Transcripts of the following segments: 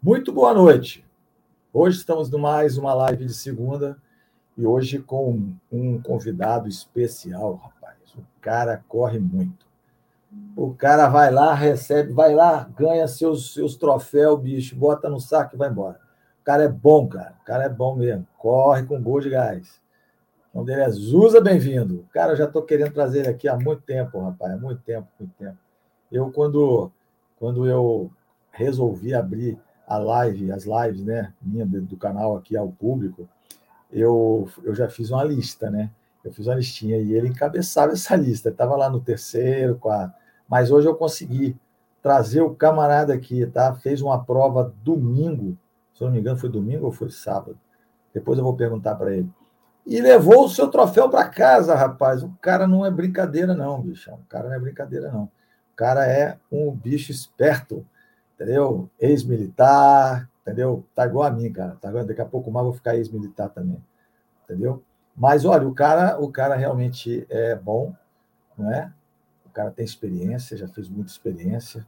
Muito boa noite. Hoje estamos no mais uma live de segunda e hoje com um convidado especial, rapaz. O cara corre muito. O cara vai lá, recebe, vai lá, ganha seus, seus troféus, bicho, bota no saco e vai embora. O cara é bom, cara. O cara é bom mesmo. Corre com gol de gás. O nome dele é Zusa, bem-vindo. Cara, eu já estou querendo trazer ele aqui há muito tempo, rapaz. Muito tempo, muito tempo. Eu, quando, quando eu resolvi abrir a live, as lives, né, minha do canal aqui ao público, eu, eu já fiz uma lista, né? Eu fiz uma listinha e ele encabeçava essa lista. Estava lá no terceiro, quarto. Mas hoje eu consegui trazer o camarada aqui, tá? Fez uma prova domingo, se não me engano, foi domingo ou foi sábado. Depois eu vou perguntar para ele. E levou o seu troféu para casa, rapaz. O cara não é brincadeira, não, bicho. O cara não é brincadeira, não. O cara é um bicho esperto entendeu? Ex-militar, entendeu? Tá igual a mim, cara. Tá Daqui a pouco mais vou ficar ex-militar também, entendeu? Mas olha, o cara, o cara realmente é bom, não é? O cara tem experiência, já fez muita experiência,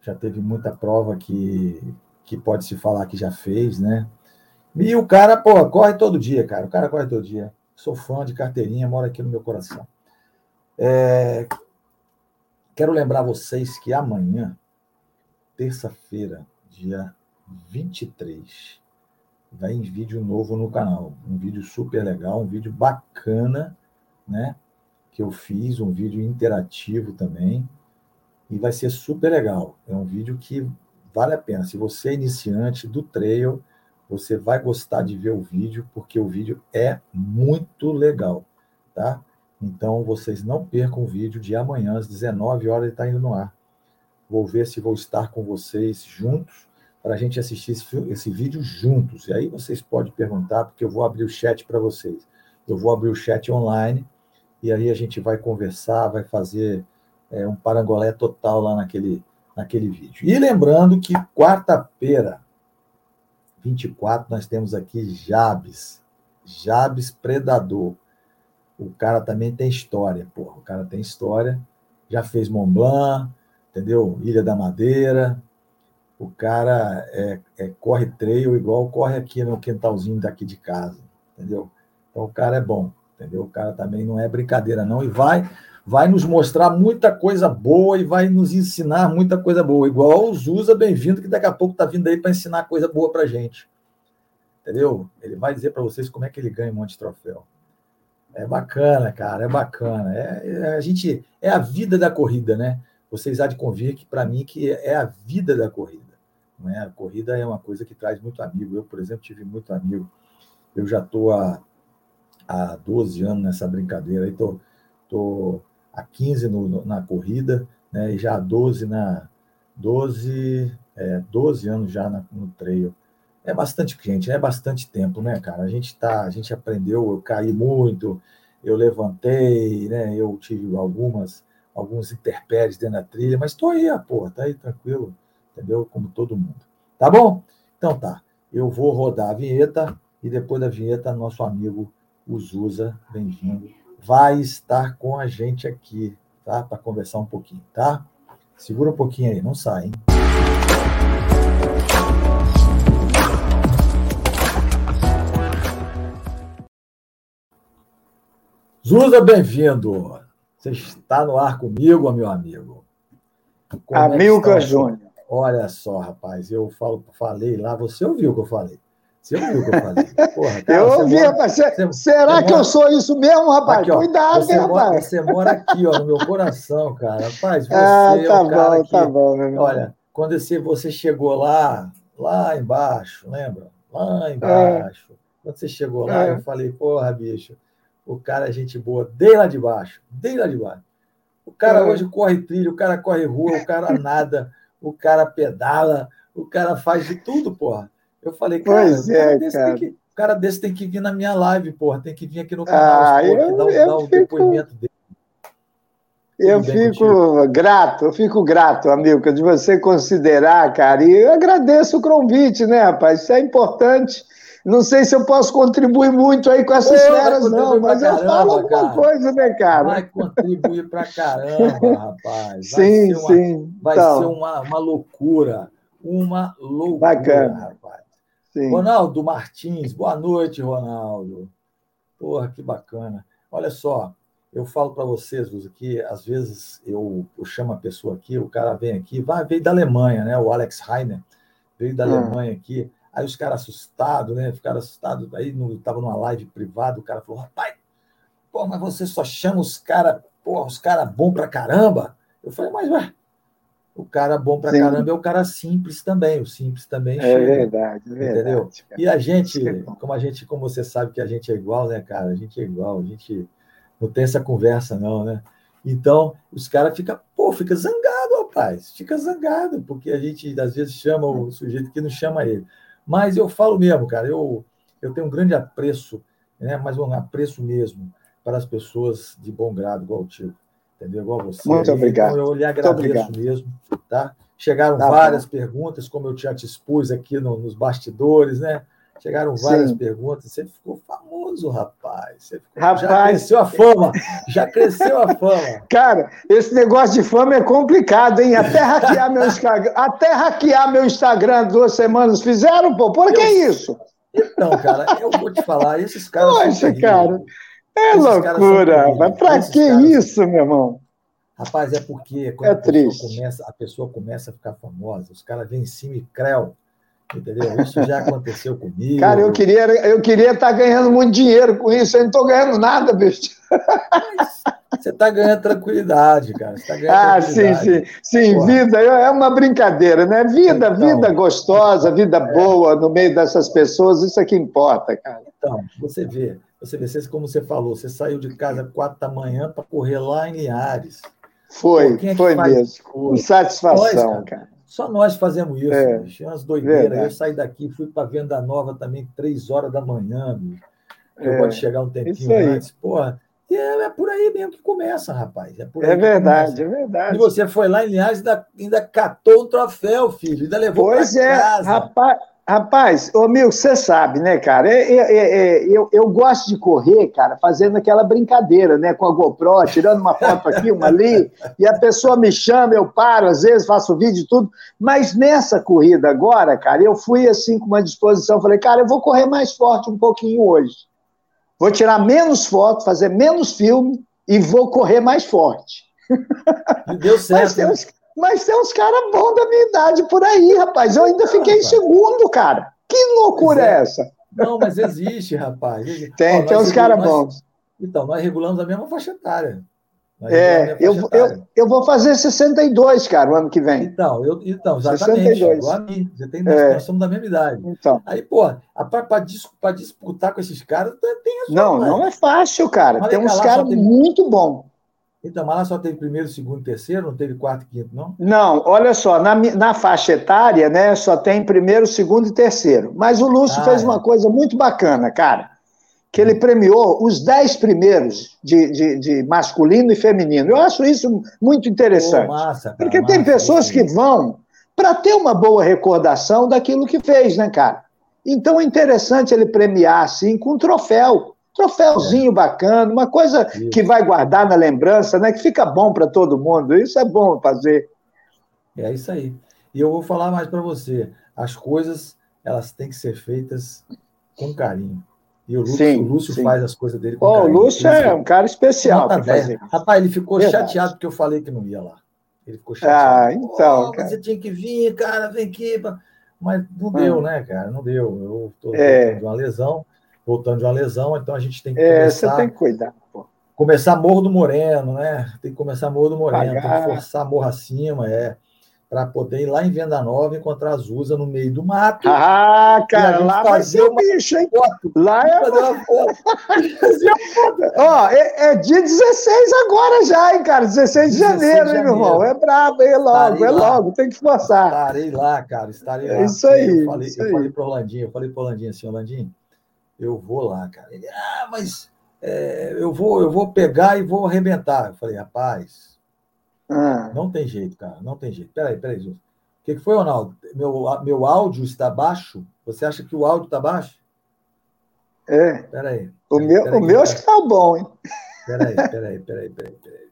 já teve muita prova que que pode se falar que já fez, né? E o cara, pô, corre todo dia, cara. O cara corre todo dia. Sou fã de carteirinha, mora aqui no meu coração. É... Quero lembrar vocês que amanhã terça-feira, dia 23, vai em vídeo novo no canal. Um vídeo super legal, um vídeo bacana, né? Que eu fiz, um vídeo interativo também. E vai ser super legal. É um vídeo que vale a pena. Se você é iniciante do trail, você vai gostar de ver o vídeo, porque o vídeo é muito legal, tá? Então, vocês não percam o vídeo de amanhã, às 19 horas, ele está indo no ar. Vou ver se vou estar com vocês juntos para a gente assistir esse, esse, vídeo juntos. E aí vocês podem perguntar, porque eu vou abrir o chat para vocês. Eu vou abrir o chat online e aí a gente vai conversar, vai fazer é, um parangolé total lá naquele, naquele vídeo. E lembrando que quarta-feira, 24, nós temos aqui Jabes. Jabes Predador. O cara também tem história, porra. O cara tem história. Já fez Mont Blanc, entendeu? Ilha da Madeira. O cara é, é, corre trail igual corre aqui no quintalzinho daqui de casa, entendeu? Então o cara é bom, entendeu? O cara também não é brincadeira, não. E vai vai nos mostrar muita coisa boa e vai nos ensinar muita coisa boa. Igual o Zusa, bem-vindo, que daqui a pouco está vindo aí para ensinar coisa boa para gente. Entendeu? Ele vai dizer para vocês como é que ele ganha um monte de troféu. É bacana, cara, é bacana. É, é, a gente é a vida da corrida, né? Vocês há de convir que, para mim, que é a vida da corrida. Não é? A corrida é uma coisa que traz muito amigo. Eu, por exemplo, tive muito amigo. Eu já estou há, há 12 anos nessa brincadeira. Estou tô, tô há 15 no, no, na corrida, né? e já há 12 na 12, é, 12 anos já na, no trail. É bastante gente, é bastante tempo, né, cara? A gente tá, a gente aprendeu, eu caí muito, eu levantei, né? Eu tive algumas alguns interpéries dentro da trilha, mas estou aí, porra, tá aí tranquilo, entendeu? Como todo mundo. Tá bom? Então tá. Eu vou rodar a vinheta e depois da vinheta, nosso amigo Uzusa, bem-vindo, vai estar com a gente aqui, tá? Para conversar um pouquinho, tá? Segura um pouquinho aí, não sai, hein? Zusa, bem-vindo. Você está no ar comigo, meu amigo. Como Amilcar é Júnior. Olha só, rapaz, eu falo, falei lá, você ouviu o que eu falei. Você ouviu o que eu falei? Porra, cara, eu ouvi, mora, rapaz. Você, será que mora... eu sou isso mesmo, rapaz? Aqui, ó, Cuidado, você hein, mora, rapaz. Você mora aqui, ó, no meu coração, cara. Rapaz, você ah, tá é o cara bom, que, tá bom, meu irmão. Olha, quando você, você chegou lá, lá embaixo, lembra? Lá embaixo. É. Quando você chegou lá, é. eu falei, porra, bicho, o cara é gente boa, desde lá de baixo, desde lá de baixo. O cara é. hoje corre trilho, o cara corre rua, o cara nada, o cara pedala, o cara faz de tudo, porra. Eu falei, cara, pois é, cara. Que, o cara desse tem que vir na minha live, porra, tem que vir aqui no canal, ah, porra, eu, dar, eu dar o fico... depoimento dele. Eu fico contigo? grato, eu fico grato, amigo, de você considerar, cara, e eu agradeço o convite, né, rapaz? Isso é importante. Não sei se eu posso contribuir muito aí com essas Pô, feras, não, mas eu falo alguma cara. coisa, né, cara? Vai contribuir pra caramba, rapaz. Vai sim, uma, sim. Vai então. ser uma, uma loucura. uma loucura, Bacana. rapaz. Sim. Ronaldo Martins, boa noite, Ronaldo. Porra, que bacana. Olha só, eu falo para vocês, Luz, que às vezes eu, eu, chamo a pessoa aqui, o cara vem aqui, vai, veio da Alemanha, né? O Alex Heiner veio da hum. Alemanha aqui. Aí os caras assustados, né? Ficaram assustados. Aí estava numa live privada, o cara falou: rapaz, pô, mas você só chama os caras, pô, os caras bom pra caramba. Eu falei, mas ué, o cara bom pra Sim. caramba é o cara simples também. O simples também é chega. Verdade, é verdade. Entendeu? Cara. E a gente, é como a gente, como você sabe que a gente é igual, né, cara? A gente é igual, a gente não tem essa conversa, não, né? Então, os caras ficam, pô, fica zangado, rapaz, fica zangado, porque a gente às vezes chama o sujeito que não chama ele. Mas eu falo mesmo, cara, eu, eu tenho um grande apreço, né, mas um apreço mesmo para as pessoas de bom grado, igual o tio entendeu? Igual você. Muito obrigado. Então, eu lhe agradeço mesmo, tá? Chegaram tá várias bom. perguntas, como eu já te expus aqui no, nos bastidores, né? Chegaram várias Sim. perguntas. Você ficou famoso, rapaz. Você ficou... rapaz. Já cresceu a fama. Já cresceu a fama. Cara, esse negócio de fama é complicado, hein? Até hackear meu Instagram, até hackear meu Instagram duas semanas fizeram, pô. Por que eu... isso? Então, cara, eu vou te falar, esses caras. Poxa, cara. É Esses loucura. Mas para que caras... isso, meu irmão? Rapaz, é porque quando é a, pessoa começa, a pessoa começa a ficar famosa, os caras vêm em cima e creu. Entendeu? Isso já aconteceu comigo. Cara, eu queria eu queria estar tá ganhando muito dinheiro com isso. Eu não estou ganhando nada, bicho. Mas você está ganhando tranquilidade, cara. Tá ganhando ah, sim, sim. Sim, vida é uma brincadeira, né? Vida, então, vida gostosa, vida é. boa no meio dessas pessoas, isso é que importa, cara. Então, você vê, você vê, como você falou, você saiu de casa quatro da manhã para correr lá em Linhares. Foi, Pô, é foi mesmo. Com satisfação, nós, cara, cara. Só nós fazemos isso, é, bicho. Umas doideiras. Verdade. Eu saí daqui, fui para Venda Nova também, três horas da manhã, bicho. Eu é, chegar um tempinho antes. Porra, e é, é, por aí mesmo que começa, rapaz. É, por é verdade, é verdade. E você foi lá em Linhares e ainda, ainda catou o troféu, filho. Ainda levou Pois é, casa. rapaz. Rapaz, ô Mil, você sabe, né, cara? É, é, é, eu, eu gosto de correr, cara, fazendo aquela brincadeira, né, com a GoPro, tirando uma foto aqui, uma ali, e a pessoa me chama, eu paro, às vezes faço vídeo e tudo. Mas nessa corrida agora, cara, eu fui assim com uma disposição, falei, cara, eu vou correr mais forte um pouquinho hoje. Vou tirar menos foto, fazer menos filme e vou correr mais forte. E deu certo. Mas tem uns, mas tem uns caras bons da minha idade por aí, rapaz. Eu ainda fiquei em segundo, cara. Que loucura é. é essa? Não, mas existe, rapaz. Tem, Ó, tem uns caras bons. Então, nós regulamos a mesma faixa etária. É, eu, eu, eu vou fazer 62, cara, o ano que vem. Então, eu, então exatamente. 62. Igual a mim. Você tem, é. Nós somos da mesma idade. Então. Aí, pô, para disputar com esses caras, tem a Não, não é fácil, cara. Tem uns caras muito bons. Então, mas lá só teve primeiro, segundo, terceiro, não teve quarto e quinto, não? Não, olha só, na, na faixa etária, né, só tem primeiro, segundo e terceiro. Mas o Lúcio ah, fez é. uma coisa muito bacana, cara, que ele premiou os dez primeiros de, de, de masculino e feminino. Eu acho isso muito interessante. massa, cara, porque massa, tem pessoas que vão para ter uma boa recordação daquilo que fez, né, cara? Então é interessante ele premiar assim com um troféu. Troféuzinho é. bacana, uma coisa que vai guardar na lembrança, né? Que fica bom para todo mundo. Isso é bom fazer. É isso aí. E eu vou falar mais para você. As coisas elas têm que ser feitas com carinho. E o Lúcio, sim, o Lúcio sim. faz as coisas dele com oh, carinho. O Lúcio é um cara especial. Rapaz, ele ficou Verdade. chateado porque eu falei que não ia lá. Ele ficou chateado. Ah, então. Oh, você tinha que vir, cara, vem aqui. Mas não deu, hum. né, cara? Não deu. Eu estou é. de uma lesão voltando de uma lesão, então a gente tem que é, começar... você tem que cuidar, pô. Começar Morro do Moreno, né? Tem que começar Morro do Moreno, Pagar. tem que forçar Morro acima, é para poder ir lá em Venda Nova encontrar a Zusa no meio do mato. Ah, cara, lá vai ser o bicho, hein? Foto, lá é. Fazer uma foto. Ó, é, é, dia 16 agora já, hein, cara? 16 de janeiro, hein, meu irmão? É brabo, é logo, estarei é lá. logo, tem que forçar. Estarei lá, cara, estarei lá. É isso aí. Eu falei, isso eu aí. falei pro Orlandinho, eu falei pro Orlandinho assim, Orlandinho, eu vou lá, cara. Ele, ah, mas é, eu, vou, eu vou pegar e vou arrebentar. Eu falei, rapaz, ah. não tem jeito, cara, não tem jeito. Peraí, peraí, Jesus. O que, que foi, Ronaldo? Meu, meu áudio está baixo? Você acha que o áudio está baixo? É. Peraí. O meu, peraí, o meu acho que está bom, hein? Peraí, peraí, peraí, peraí, peraí.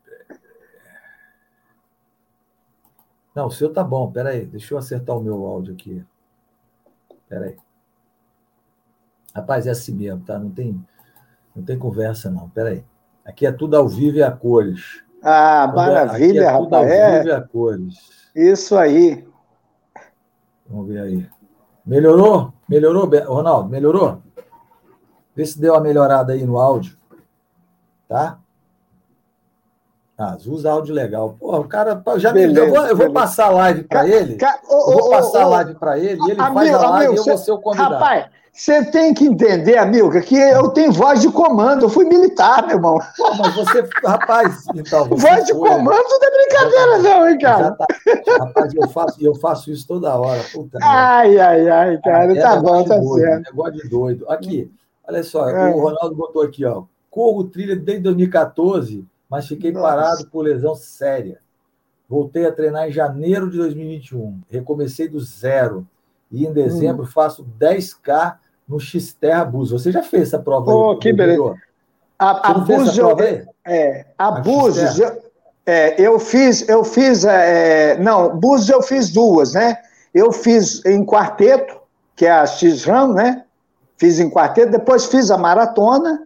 Não, o seu tá bom. Pera aí, deixa eu acertar o meu áudio aqui. Pera aí. Rapaz, é assim mesmo, tá? Não tem, não tem conversa, não. Pera aí. Aqui é tudo ao vivo e a cores. Ah, Quando maravilha, é, aqui é tudo rapaz. Ao é. vivo e a cores. Isso aí. Vamos ver aí. Melhorou? Melhorou, Ronaldo? Melhorou? Vê se deu uma melhorada aí no áudio. Tá? Ah, usa áudio legal. Pô, o cara já beleza, me, eu, vou, eu vou passar a live para ele. Ca, oh, eu vou passar a live para ele e ele amigo, faz a live amigo, e eu vou ser o convidado. Rapaz, você tem que entender, amigo, que eu tenho voz de comando, eu fui militar, meu irmão. Pô, mas você, rapaz, então. Você voz de foi, comando não é brincadeira, não, hein, cara? Tá, rapaz, eu faço, eu faço isso toda hora. Puta, ai, ai, ai, cara, é, tá bom, tá doido, certo. Negócio de doido. Aqui, olha só, é. o Ronaldo botou aqui, ó. Corro trilha desde 2014, mas fiquei Nossa. parado por lesão séria. Voltei a treinar em janeiro de 2021. Recomecei do zero. E em dezembro hum. faço 10K no Xterra Bus. Você já fez essa prova oh, aí? que beleza. A, a Bus, eu, é, a, a Bus, eu, é, eu fiz, eu fiz, é, não, Bus eu fiz duas, né? Eu fiz em quarteto, que é a X-Ram, né? Fiz em quarteto, depois fiz a maratona,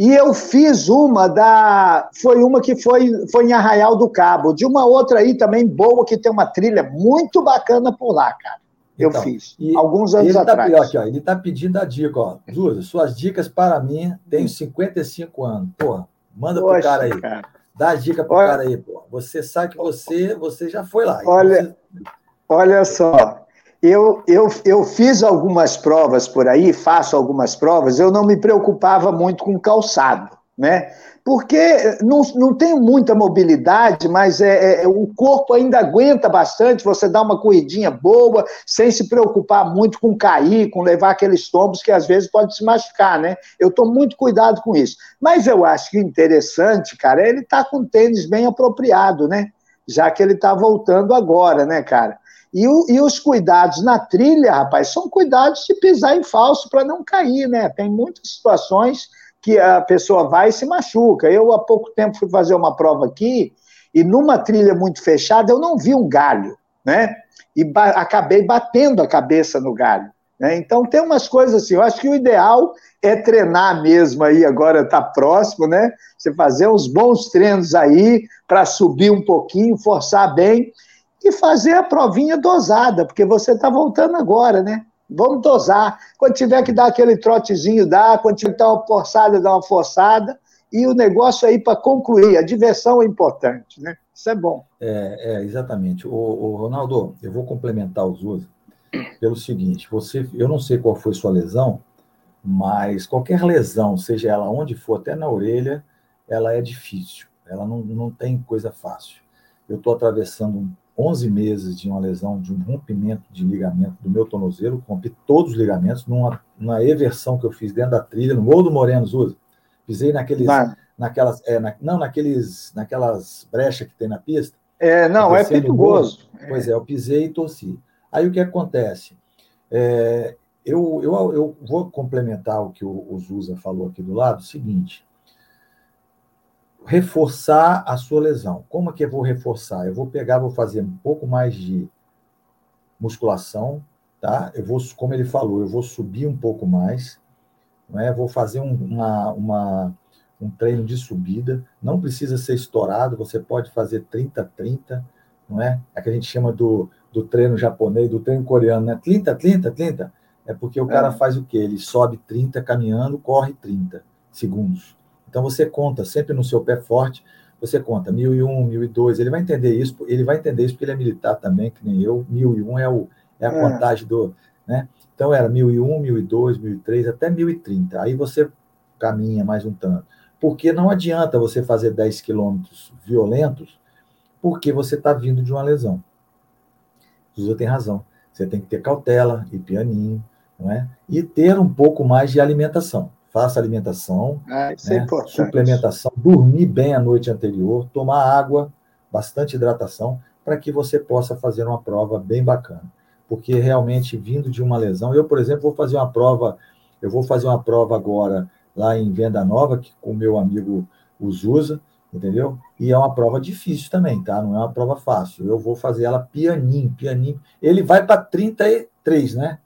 e eu fiz uma da. Foi uma que foi, foi em Arraial do Cabo, de uma outra aí também boa, que tem uma trilha muito bacana por lá, cara eu então, fiz, alguns anos ele tá, atrás. Aqui, ó, ele está pedindo a dica, ó. Zuza, suas dicas para mim, tenho 55 anos. Porra, manda Poxa, pro cara aí. Cara. Dá a dica pro olha, cara aí, pô. Você sabe que você, você já foi lá. Então olha, você... olha só, eu, eu, eu fiz algumas provas por aí, faço algumas provas, eu não me preocupava muito com calçado, né? porque não, não tem muita mobilidade, mas é, é, o corpo ainda aguenta bastante, você dá uma corridinha boa, sem se preocupar muito com cair, com levar aqueles tombos que às vezes pode se machucar, né? Eu estou muito cuidado com isso. Mas eu acho que interessante, cara, é ele tá com tênis bem apropriado, né? Já que ele está voltando agora, né, cara? E, o, e, os cuidados na trilha, rapaz, são cuidados de pisar em falso para não cair, né? Tem muitas situações que a pessoa vai e se machuca. Eu, há pouco tempo, fui fazer uma prova aqui e numa trilha muito fechada eu não vi um galho, né? E ba acabei batendo a cabeça no galho. Né? Então, tem umas coisas assim, eu acho que o ideal é treinar mesmo aí, agora está próximo, né? Você fazer uns bons treinos aí para subir um pouquinho, forçar bem e fazer a provinha dosada, porque você está voltando agora, né? Vamos dosar. Quando tiver que dar aquele trotezinho, dá. Quando tiver que dar uma forçada, dá uma forçada. E o negócio aí para concluir, a diversão é importante, né? Isso é bom. É, é exatamente. O, Ronaldo, eu vou complementar os usos pelo seguinte: você, eu não sei qual foi sua lesão, mas qualquer lesão, seja ela onde for, até na orelha, ela é difícil. Ela não, não tem coisa fácil. Eu estou atravessando 11 meses de uma lesão, de um rompimento de ligamento do meu tornozelo, rompi todos os ligamentos numa, numa eversão que eu fiz dentro da trilha, no Morro do Moreno, Zuza. Pisei naqueles, naquelas, é, na, não, naqueles, naquelas brechas que tem na pista. É, não, é perigoso. Pois é, eu pisei e torci. Aí o que acontece? É, eu, eu, eu vou complementar o que o, o Zuza falou aqui do lado, o seguinte, reforçar a sua lesão. Como é que eu vou reforçar? Eu vou pegar, vou fazer um pouco mais de musculação, tá? Eu vou, como ele falou, eu vou subir um pouco mais, não é? Vou fazer um, uma, uma, um treino de subida. Não precisa ser estourado, você pode fazer 30, 30, não é? É que a gente chama do, do treino japonês, do treino coreano, né? 30, 30, 30. É porque o cara é. faz o quê? Ele sobe 30 caminhando, corre 30 segundos. Então você conta sempre no seu pé forte, você conta 1001, 1002, ele vai entender isso, ele vai entender isso porque ele é militar também, que nem eu, 1001 é, o, é a é. contagem do, né? Então era 1001, 1002, 1003, até 1030. Aí você caminha mais um tanto. Porque não adianta você fazer 10 quilômetros violentos, porque você está vindo de uma lesão. Zuza tem razão. Você tem que ter cautela e pianinho, não é? E ter um pouco mais de alimentação faça alimentação, ah, é né? é suplementação, dormir bem a noite anterior, tomar água, bastante hidratação, para que você possa fazer uma prova bem bacana. Porque realmente, vindo de uma lesão, eu, por exemplo, vou fazer uma prova, eu vou fazer uma prova agora lá em Venda Nova, que, com o meu amigo Uzusa, entendeu? E é uma prova difícil também, tá? Não é uma prova fácil. Eu vou fazer ela pianinho, pianinho. Ele vai para 33, né?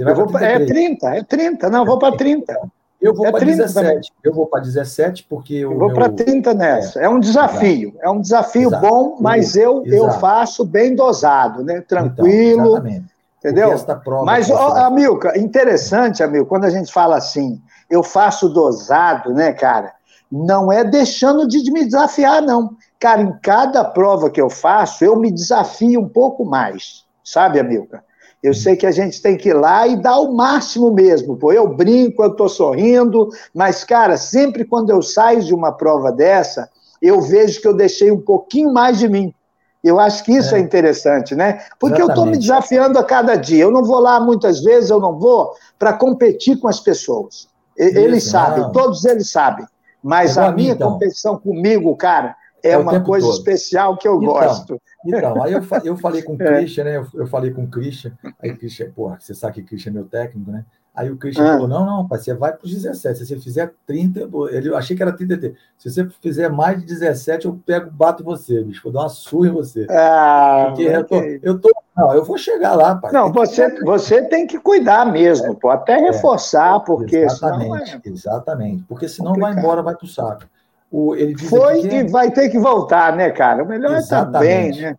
Você vai para É 30, é 30. Não, vou para 30. Eu vou é para 17. Também. Eu vou para 17 porque eu vou para 30 nessa. É, é um desafio. É um desafio Exato. bom, mas eu eu faço bem dosado, né? Então, Tranquilo. Então, entendeu? Mas, ó, Amilca, interessante, Amilca, quando a gente fala assim, eu faço dosado, né, cara? Não é deixando de me desafiar, não. Cara, em cada prova que eu faço, eu me desafio um pouco mais. Sabe, Amilca? Eu sei que a gente tem que ir lá e dar o máximo mesmo. Pô, eu brinco, eu estou sorrindo, mas, cara, sempre quando eu saio de uma prova dessa, eu vejo que eu deixei um pouquinho mais de mim. Eu acho que isso é, é interessante, né? Porque Exatamente. eu estou me desafiando a cada dia. Eu não vou lá muitas vezes, eu não vou para competir com as pessoas. Eles isso, sabem, todos eles sabem. Mas a minha então. competição comigo, cara, é, é uma coisa todo. especial que eu então, gosto. Então, aí eu, eu falei com o é. Christian, né? Eu, eu, falei com o Christian, aí o Christian, porra, você sabe que o Christian é meu técnico, né? Aí o Christian ah. falou: não, não, pai, você vai para os 17. Se você fizer 30, ele, eu achei que era 30. Se você fizer mais de 17, eu pego, bato você, bicho. Vou dar uma surra em você. Ah, Porque eu tô, eu tô. Não, eu vou chegar lá, pai. Não, você, que... você tem que cuidar mesmo, pô, até é. reforçar, é, porque. Exatamente, é... exatamente. Porque senão vai embora, vai para o saco. O, ele Foi que... e vai ter que voltar, né, cara? O melhor é estar bem, né?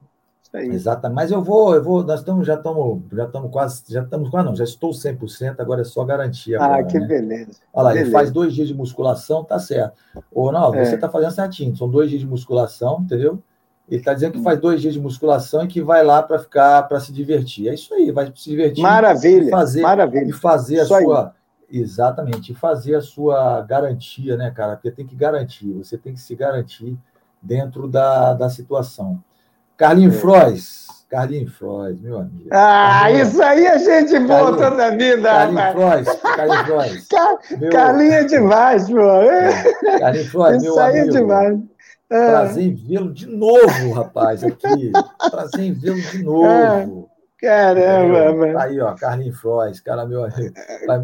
Exatamente. Mas eu vou, eu vou, nós estamos, já estamos, já estamos quase, já estamos quase, não, já estou 100%, agora é só garantia. Ah, agora, que né? beleza. Olha lá, beleza. ele faz dois dias de musculação, tá certo. Ô, Ronaldo, é. você está fazendo certinho, são dois dias de musculação, entendeu? Ele está dizendo que faz dois dias de musculação e que vai lá para ficar, para se divertir. É isso aí, vai se divertir. Maravilha, e fazer, maravilha. E fazer a sua. Aí Exatamente, e fazer a sua garantia, né, cara? Porque tem que garantir, você tem que se garantir dentro da, da situação. Carlinho é. Frois, Carlinho Frois, meu amigo. Ah, Carlinho, isso aí a gente volta na vida, Carlinho Frois, Carlinho Frois. Car... Meu... Carlinho é demais, pô. É. Carlinho Frois, meu aí é amigo. É demais. É. Prazer em vê-lo de novo, rapaz, aqui. Prazer em vê-lo de novo. É. Caramba, mano. Tá aí, ó, Carlinhos Frois, cara meu amigo.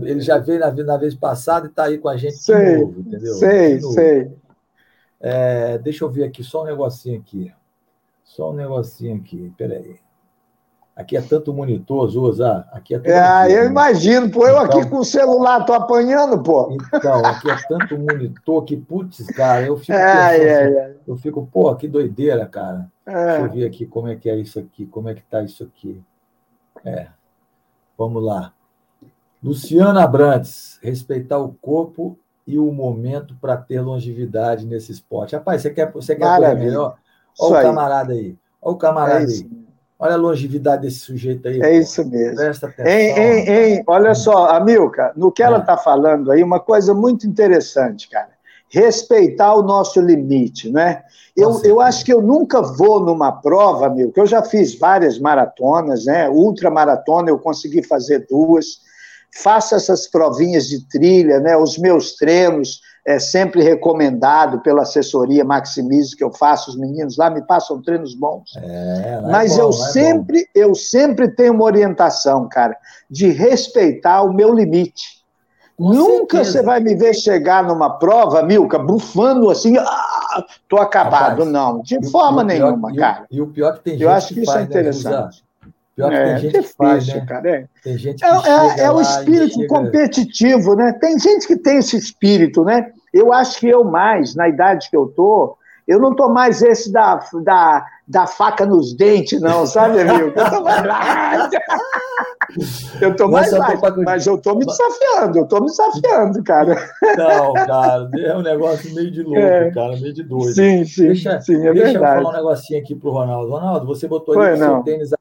Ele já veio na, na vez passada e está aí com a gente sei, de novo, entendeu? Sei, novo. sei. É, deixa eu ver aqui, só um negocinho aqui. Só um negocinho aqui, peraí. Aqui é tanto monitor, Zuza. Aqui é Ah, eu imagino, pô. Eu então, aqui com o celular tô apanhando, pô. Então, aqui é tanto monitor que, putz, cara, eu fico. Ai, pensando, ai. Eu fico, pô, que doideira, cara. É. Deixa eu ver aqui como é que é isso aqui, como é que tá isso aqui. É. Vamos lá. Luciana Abrantes, respeitar o corpo e o momento para ter longevidade nesse esporte. Rapaz, você quer, você quer coisa melhor? Olha o camarada aí. Olha o camarada é aí. Olha a longevidade desse sujeito aí. É pô. isso mesmo. Presta atenção. Hein, hein, hein. Olha só, Amilca, no que ela está é. falando aí, uma coisa muito interessante, cara respeitar o nosso limite, né? Eu, eu acho que eu nunca vou numa prova, meu, que eu já fiz várias maratonas, né? Ultramaratona eu consegui fazer duas. Faço essas provinhas de trilha, né? Os meus treinos é sempre recomendado pela assessoria Maximize que eu faço, os meninos lá me passam treinos bons. É, é Mas bom, eu é sempre, eu sempre tenho uma orientação, cara, de respeitar o meu limite. Com Nunca certeza. você vai me ver chegar numa prova, Milka, bufando assim, ah, tô acabado. Rapaz, não, de forma nenhuma, pior, cara. E o, pior que tem gente Eu acho que, que isso é faz, é interessante. Né, pior que é, tem gente difícil, que faz, né? cara. É. Tem gente que é, é, é o espírito chega... competitivo, né? Tem gente que tem esse espírito, né? Eu acho que eu mais, na idade que eu tô, eu não tô mais esse da, da, da faca nos dentes, não, sabe, amigo? Eu tô mais Eu tô mais pra... mas eu tô me desafiando, eu tô me desafiando, cara. Não, cara, é um negócio meio de louco, é. cara, meio de doido. Sim, sim, deixa, sim, é deixa verdade. eu falar um negocinho aqui pro Ronaldo. Ronaldo, você botou aí o seu tênis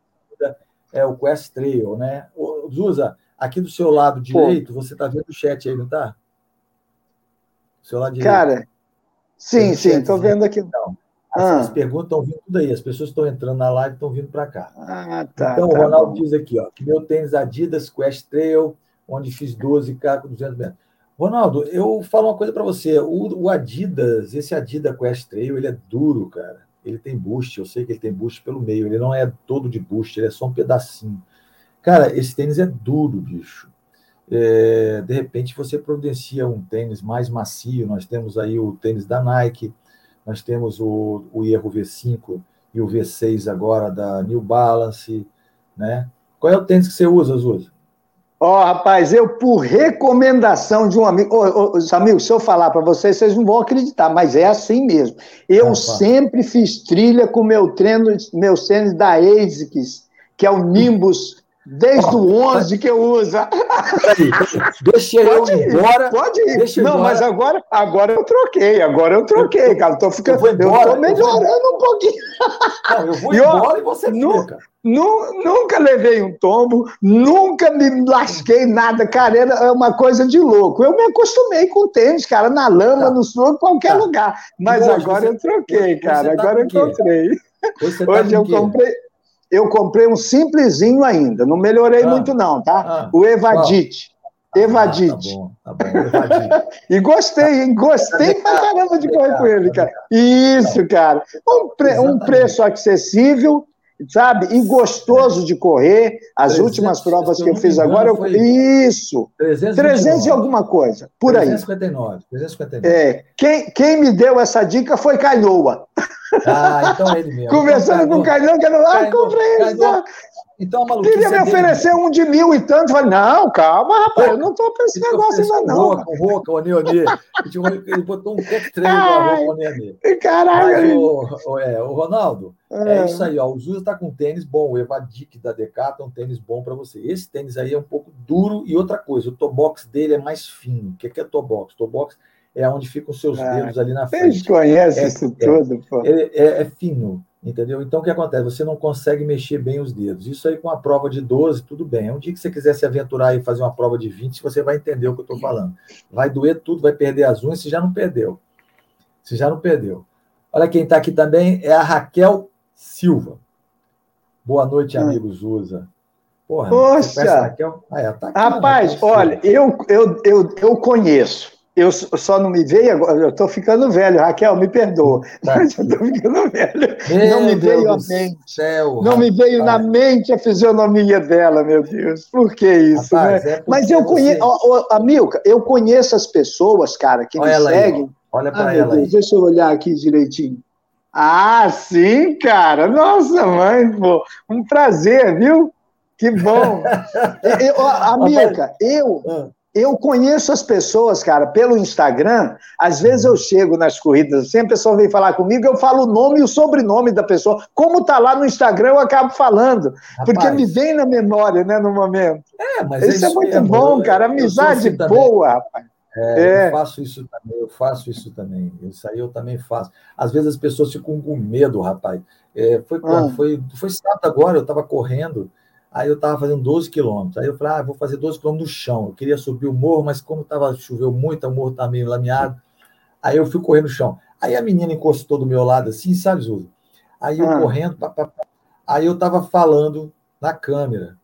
é o Quest Trail, né? Zuza, aqui do seu lado direito, Pô. você tá vendo o chat aí, não tá? Do seu lado direito. Cara, sim, sim, tô vendo aqui. Então, ah. As perguntas estão vindo tudo aí, as pessoas estão entrando na live estão vindo para cá. Ah, tá, então, tá o Ronaldo bom. diz aqui, ó, que meu tênis Adidas Quest Trail, onde fiz 12K com 200 metros. Ronaldo, eu falo uma coisa para você. O, o, Adidas, esse Adidas Quest Trail, ele é duro, cara. Ele tem boost, eu sei que ele tem boost pelo meio. Ele não é todo de boost, ele é só um pedacinho. Cara, esse tênis é duro, bicho. É, de repente você providencia um tênis mais macio. Nós temos aí o tênis da Nike, nós temos o, o erro V5 e o V6 agora da New Balance, né? Qual é o tênis que você usa, Zuza? Ó, oh, rapaz, eu, por recomendação de um amigo. Oh, oh, se eu falar para vocês, vocês não vão acreditar, mas é assim mesmo. Eu ah, sempre fiz trilha com meu treino, meu tênis da ASICS, que é o Nimbus Desde o 11 que eu uso. Deixa pode eu ir embora. Pode ir. Deixa não, mas agora, agora eu troquei. Agora eu troquei, cara. Eu tô, ficando, eu, embora, eu tô melhorando um pouquinho. Não, eu vou e embora eu, e você fica. Nu, nunca levei um tombo, nunca me lasquei nada, cara, é uma coisa de louco. Eu me acostumei com tênis, cara, na lama, tá. no sul, em qualquer tá. lugar. Mas hoje agora você, eu troquei, cara, tá agora eu encontrei. Hoje, tá hoje eu comprei, eu comprei um simplesinho ainda, não melhorei ah, muito não, tá? Ah, o Evadite. Ah, Evadite. Ah, tá bom, tá bom. e gostei, hein? Gostei pra caramba de correr com ele, cara. Isso, cara. Um, pre um preço acessível, sabe? E gostoso de correr. As 300, últimas provas que eu fiz agora, eu... isso. 300, 300 e alguma coisa, por 359, aí. 359. É, quem, quem me deu essa dica foi Cainoa. Ah, então é ele mesmo. Conversando então, com o Cainão, que eu ah, comprei isso. Então, a maluquice Queria me oferecer um de mil e tanto. Falei, não, calma, rapaz, eu não estou com esse negócio ainda, não. Roca, o Roca, o Neonê. Ele botou um tech treino com a Roca, o Neonê. Caralho. o, é, o Ronaldo, é. é isso aí, ó. O Zuza está com um tênis bom, o Evadic da Decathlon é um tênis bom para você. Esse tênis aí é um pouco duro e outra coisa, o tobox dele é mais fino. O que é, é tobox? Tobox é onde ficam os seus ah, dedos ali na frente. Eles conhecem é, isso é, tudo, pô. É, é, é, fino, entendeu? Então o que acontece? Você não consegue mexer bem os dedos. Isso aí com a prova de 12, tudo bem. Um dia que você quiser se aventurar e fazer uma prova de 20, você vai entender o que eu estou falando. Vai doer tudo, vai perder as unhas, você já não perdeu. Você já não perdeu. Olha quem está aqui também, é a Raquel Silva. Boa noite, hum. amigos USA. Porra, Poxa! Raquel? Ah, é, tá aqui, Rapaz, né? olha, eu, eu, eu, eu conheço eu só não me veio agora, eu estou ficando velho, Raquel, me perdoa, tá. mas eu estou ficando velho. Meu não me Deus veio a mente. Céu, não me veio na mente a fisionomia dela, meu Deus. Por que isso, rapaz, né? É mas eu conheço, você... Amilca, eu conheço as pessoas, cara, que Olha me seguem. Aí, Olha para ah, ela Deus, aí. Deixa eu olhar aqui direitinho. Ah, sim, cara. Nossa, mãe, pô. Um prazer, viu? Que bom. eu, Amilca, eu, ah. Eu conheço as pessoas, cara, pelo Instagram. Às vezes eu chego nas corridas, sempre a pessoa vem falar comigo, eu falo o nome e o sobrenome da pessoa. Como tá lá no Instagram, eu acabo falando, rapaz, porque me vem na memória, né, no momento. É, mas isso é, é muito mesmo. bom, cara. Amizade assim boa, rapaz. É, é. Eu faço isso também, eu faço isso também. Isso aí eu também faço. Às vezes as pessoas ficam com medo, rapaz. É, foi, ah. foi, foi sábado agora, eu estava correndo. Aí eu estava fazendo 12 quilômetros. Aí eu falei, ah, vou fazer 12 quilômetros no chão. Eu queria subir o morro, mas como tava, choveu muito, o morro estava meio lameado, aí eu fui correr no chão. Aí a menina encostou do meu lado assim, sabe, Zuza? Aí eu ah. correndo, pá, pá, pá. aí eu estava falando na câmera.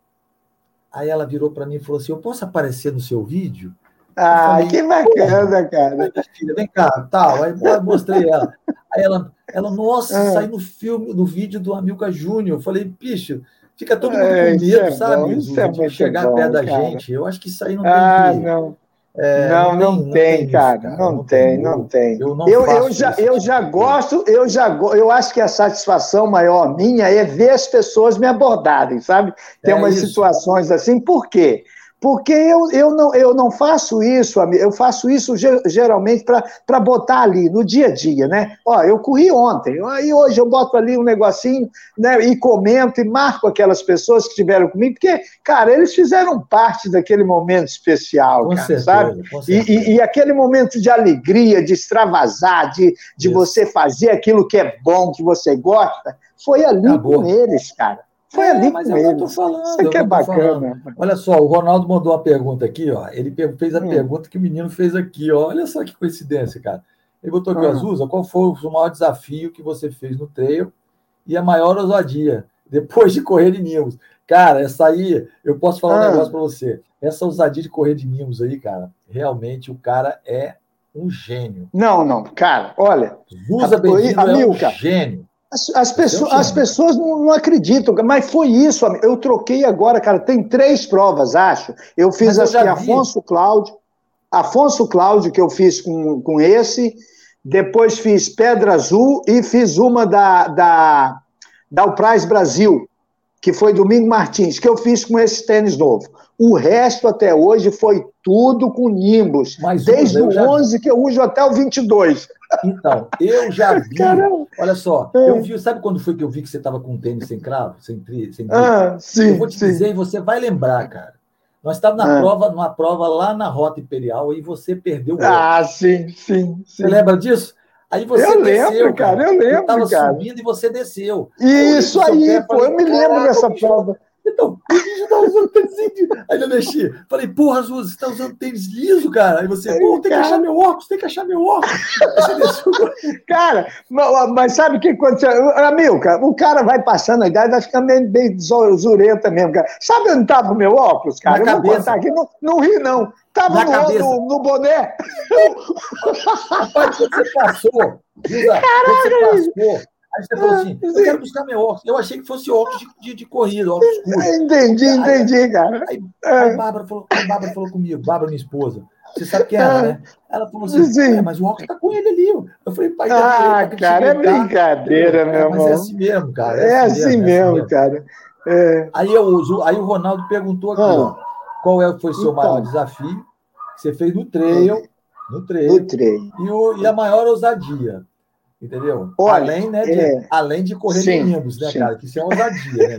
Aí ela virou para mim e falou assim: Eu posso aparecer no seu vídeo? Ah, falei, que bacana, cara. Filha, vem cá, tal. Aí eu mostrei ela. Aí ela, ela nossa, ah. saiu no filme, no vídeo do Amilca Júnior. Eu falei, bicho, Fica todo mundo é, com medo, é sabe? Bom, isso é de chegar bom, perto da gente. Eu acho que isso aí não ah, tem. Não. É, não, não, não, tem, tem cara. Isso, cara. Não, tem, não tem. Eu, não eu, eu já, eu já gosto, eu já eu acho que a satisfação maior minha é ver as pessoas me abordarem, sabe? Tem é umas isso. situações assim, por quê? Porque eu, eu, não, eu não faço isso, eu faço isso geralmente para botar ali no dia a dia, né? Ó, eu corri ontem, aí hoje eu boto ali um negocinho, né? E comento e marco aquelas pessoas que estiveram comigo, porque, cara, eles fizeram parte daquele momento especial, cara, certeza, sabe? E, e, e, aquele momento de alegria, de extravasar, de, de você fazer aquilo que é bom, que você gosta, foi ali Acabou. com eles, cara. Foi ali é, mas com eu estou falando. Isso aqui é bacana. Falando. Olha só, o Ronaldo mandou uma pergunta aqui, ó. Ele fez a hum. pergunta que o menino fez aqui, ó. Olha só que coincidência, cara. Ele botou aqui, hum. Azusa, qual foi o maior desafio que você fez no trail e a maior ousadia depois de correr de Nimos? Cara, essa aí, eu posso falar um negócio para você. Essa ousadia de correr de Nimos aí, cara, realmente o cara é um gênio. Não, não, cara, olha. Usa Bendito é um gênio. As, as, pessoas, as pessoas não, não, acreditam, mas foi isso. Eu troquei agora, cara. Tem três provas, acho. Eu fiz acho que Afonso Cláudio, Afonso Cláudio, que eu fiz com, com esse, depois fiz Pedra Azul e fiz uma da, da, da Alpraz Brasil, que foi Domingo Martins, que eu fiz com esse tênis novo. O resto até hoje foi tudo com Nimbus, Mas, desde o 11 que eu uso até o 22. Então, eu já vi. Caramba. Olha só, é. eu vi, sabe quando foi que eu vi que você estava com tênis sem cravo, sem tri, sem? Ah, sim, eu vou te sim. dizer e você vai lembrar, cara. Nós estávamos na ah. prova, numa prova lá na Rota Imperial e você perdeu o Ah, sim, sim, sim. Você lembra disso? Aí você eu desceu, lembro, cara, eu lembro, eu cara. subindo e você desceu. Isso aí, pô, eu me lembro dessa prova. Então, o bicho tá usando tênis. Aí eu mexi. Falei, porra, Azul, você tá usando tênis liso, cara. Aí você, pô, tem que achar meu óculos, tem que achar meu óculos. cara, mas sabe o que aconteceu? Amilca, o cara vai passando a idade, vai ficando meio, meio zureta mesmo, cara. Sabe onde tava o meu óculos, cara? Na eu cabeça. vou contar aqui, não, não ri, não. Tava no, no, no, boné. Rapaz, você passou, Lisa, você passou Aí você falou assim: eu quero buscar meu óculos. Eu achei que fosse óculos de, de, de corrida, óculos escuros. Entendi, aí, entendi, cara. Aí, aí a, Bárbara falou, Bárbara falou comigo, Bárbara, minha esposa. Você sabe quem é ela, né? Ela falou assim: é, mas o óculos tá com ele ali. Eu falei, pai, tá Ah, cara, é brincadeira, meu irmão. Mas é assim mesmo, cara. É, é assim, assim, mesmo, mesmo, cara. É. Aí, eu, aí o Ronaldo perguntou aqui, ah. ó, qual é, foi o seu então. maior desafio? Você fez no trail. No trail. No trail. E, o, e a maior ousadia. Entendeu? Olha, além, né, de, é... além de correr sim, Nimbus, né, sim. cara? Que isso é ousadia, né?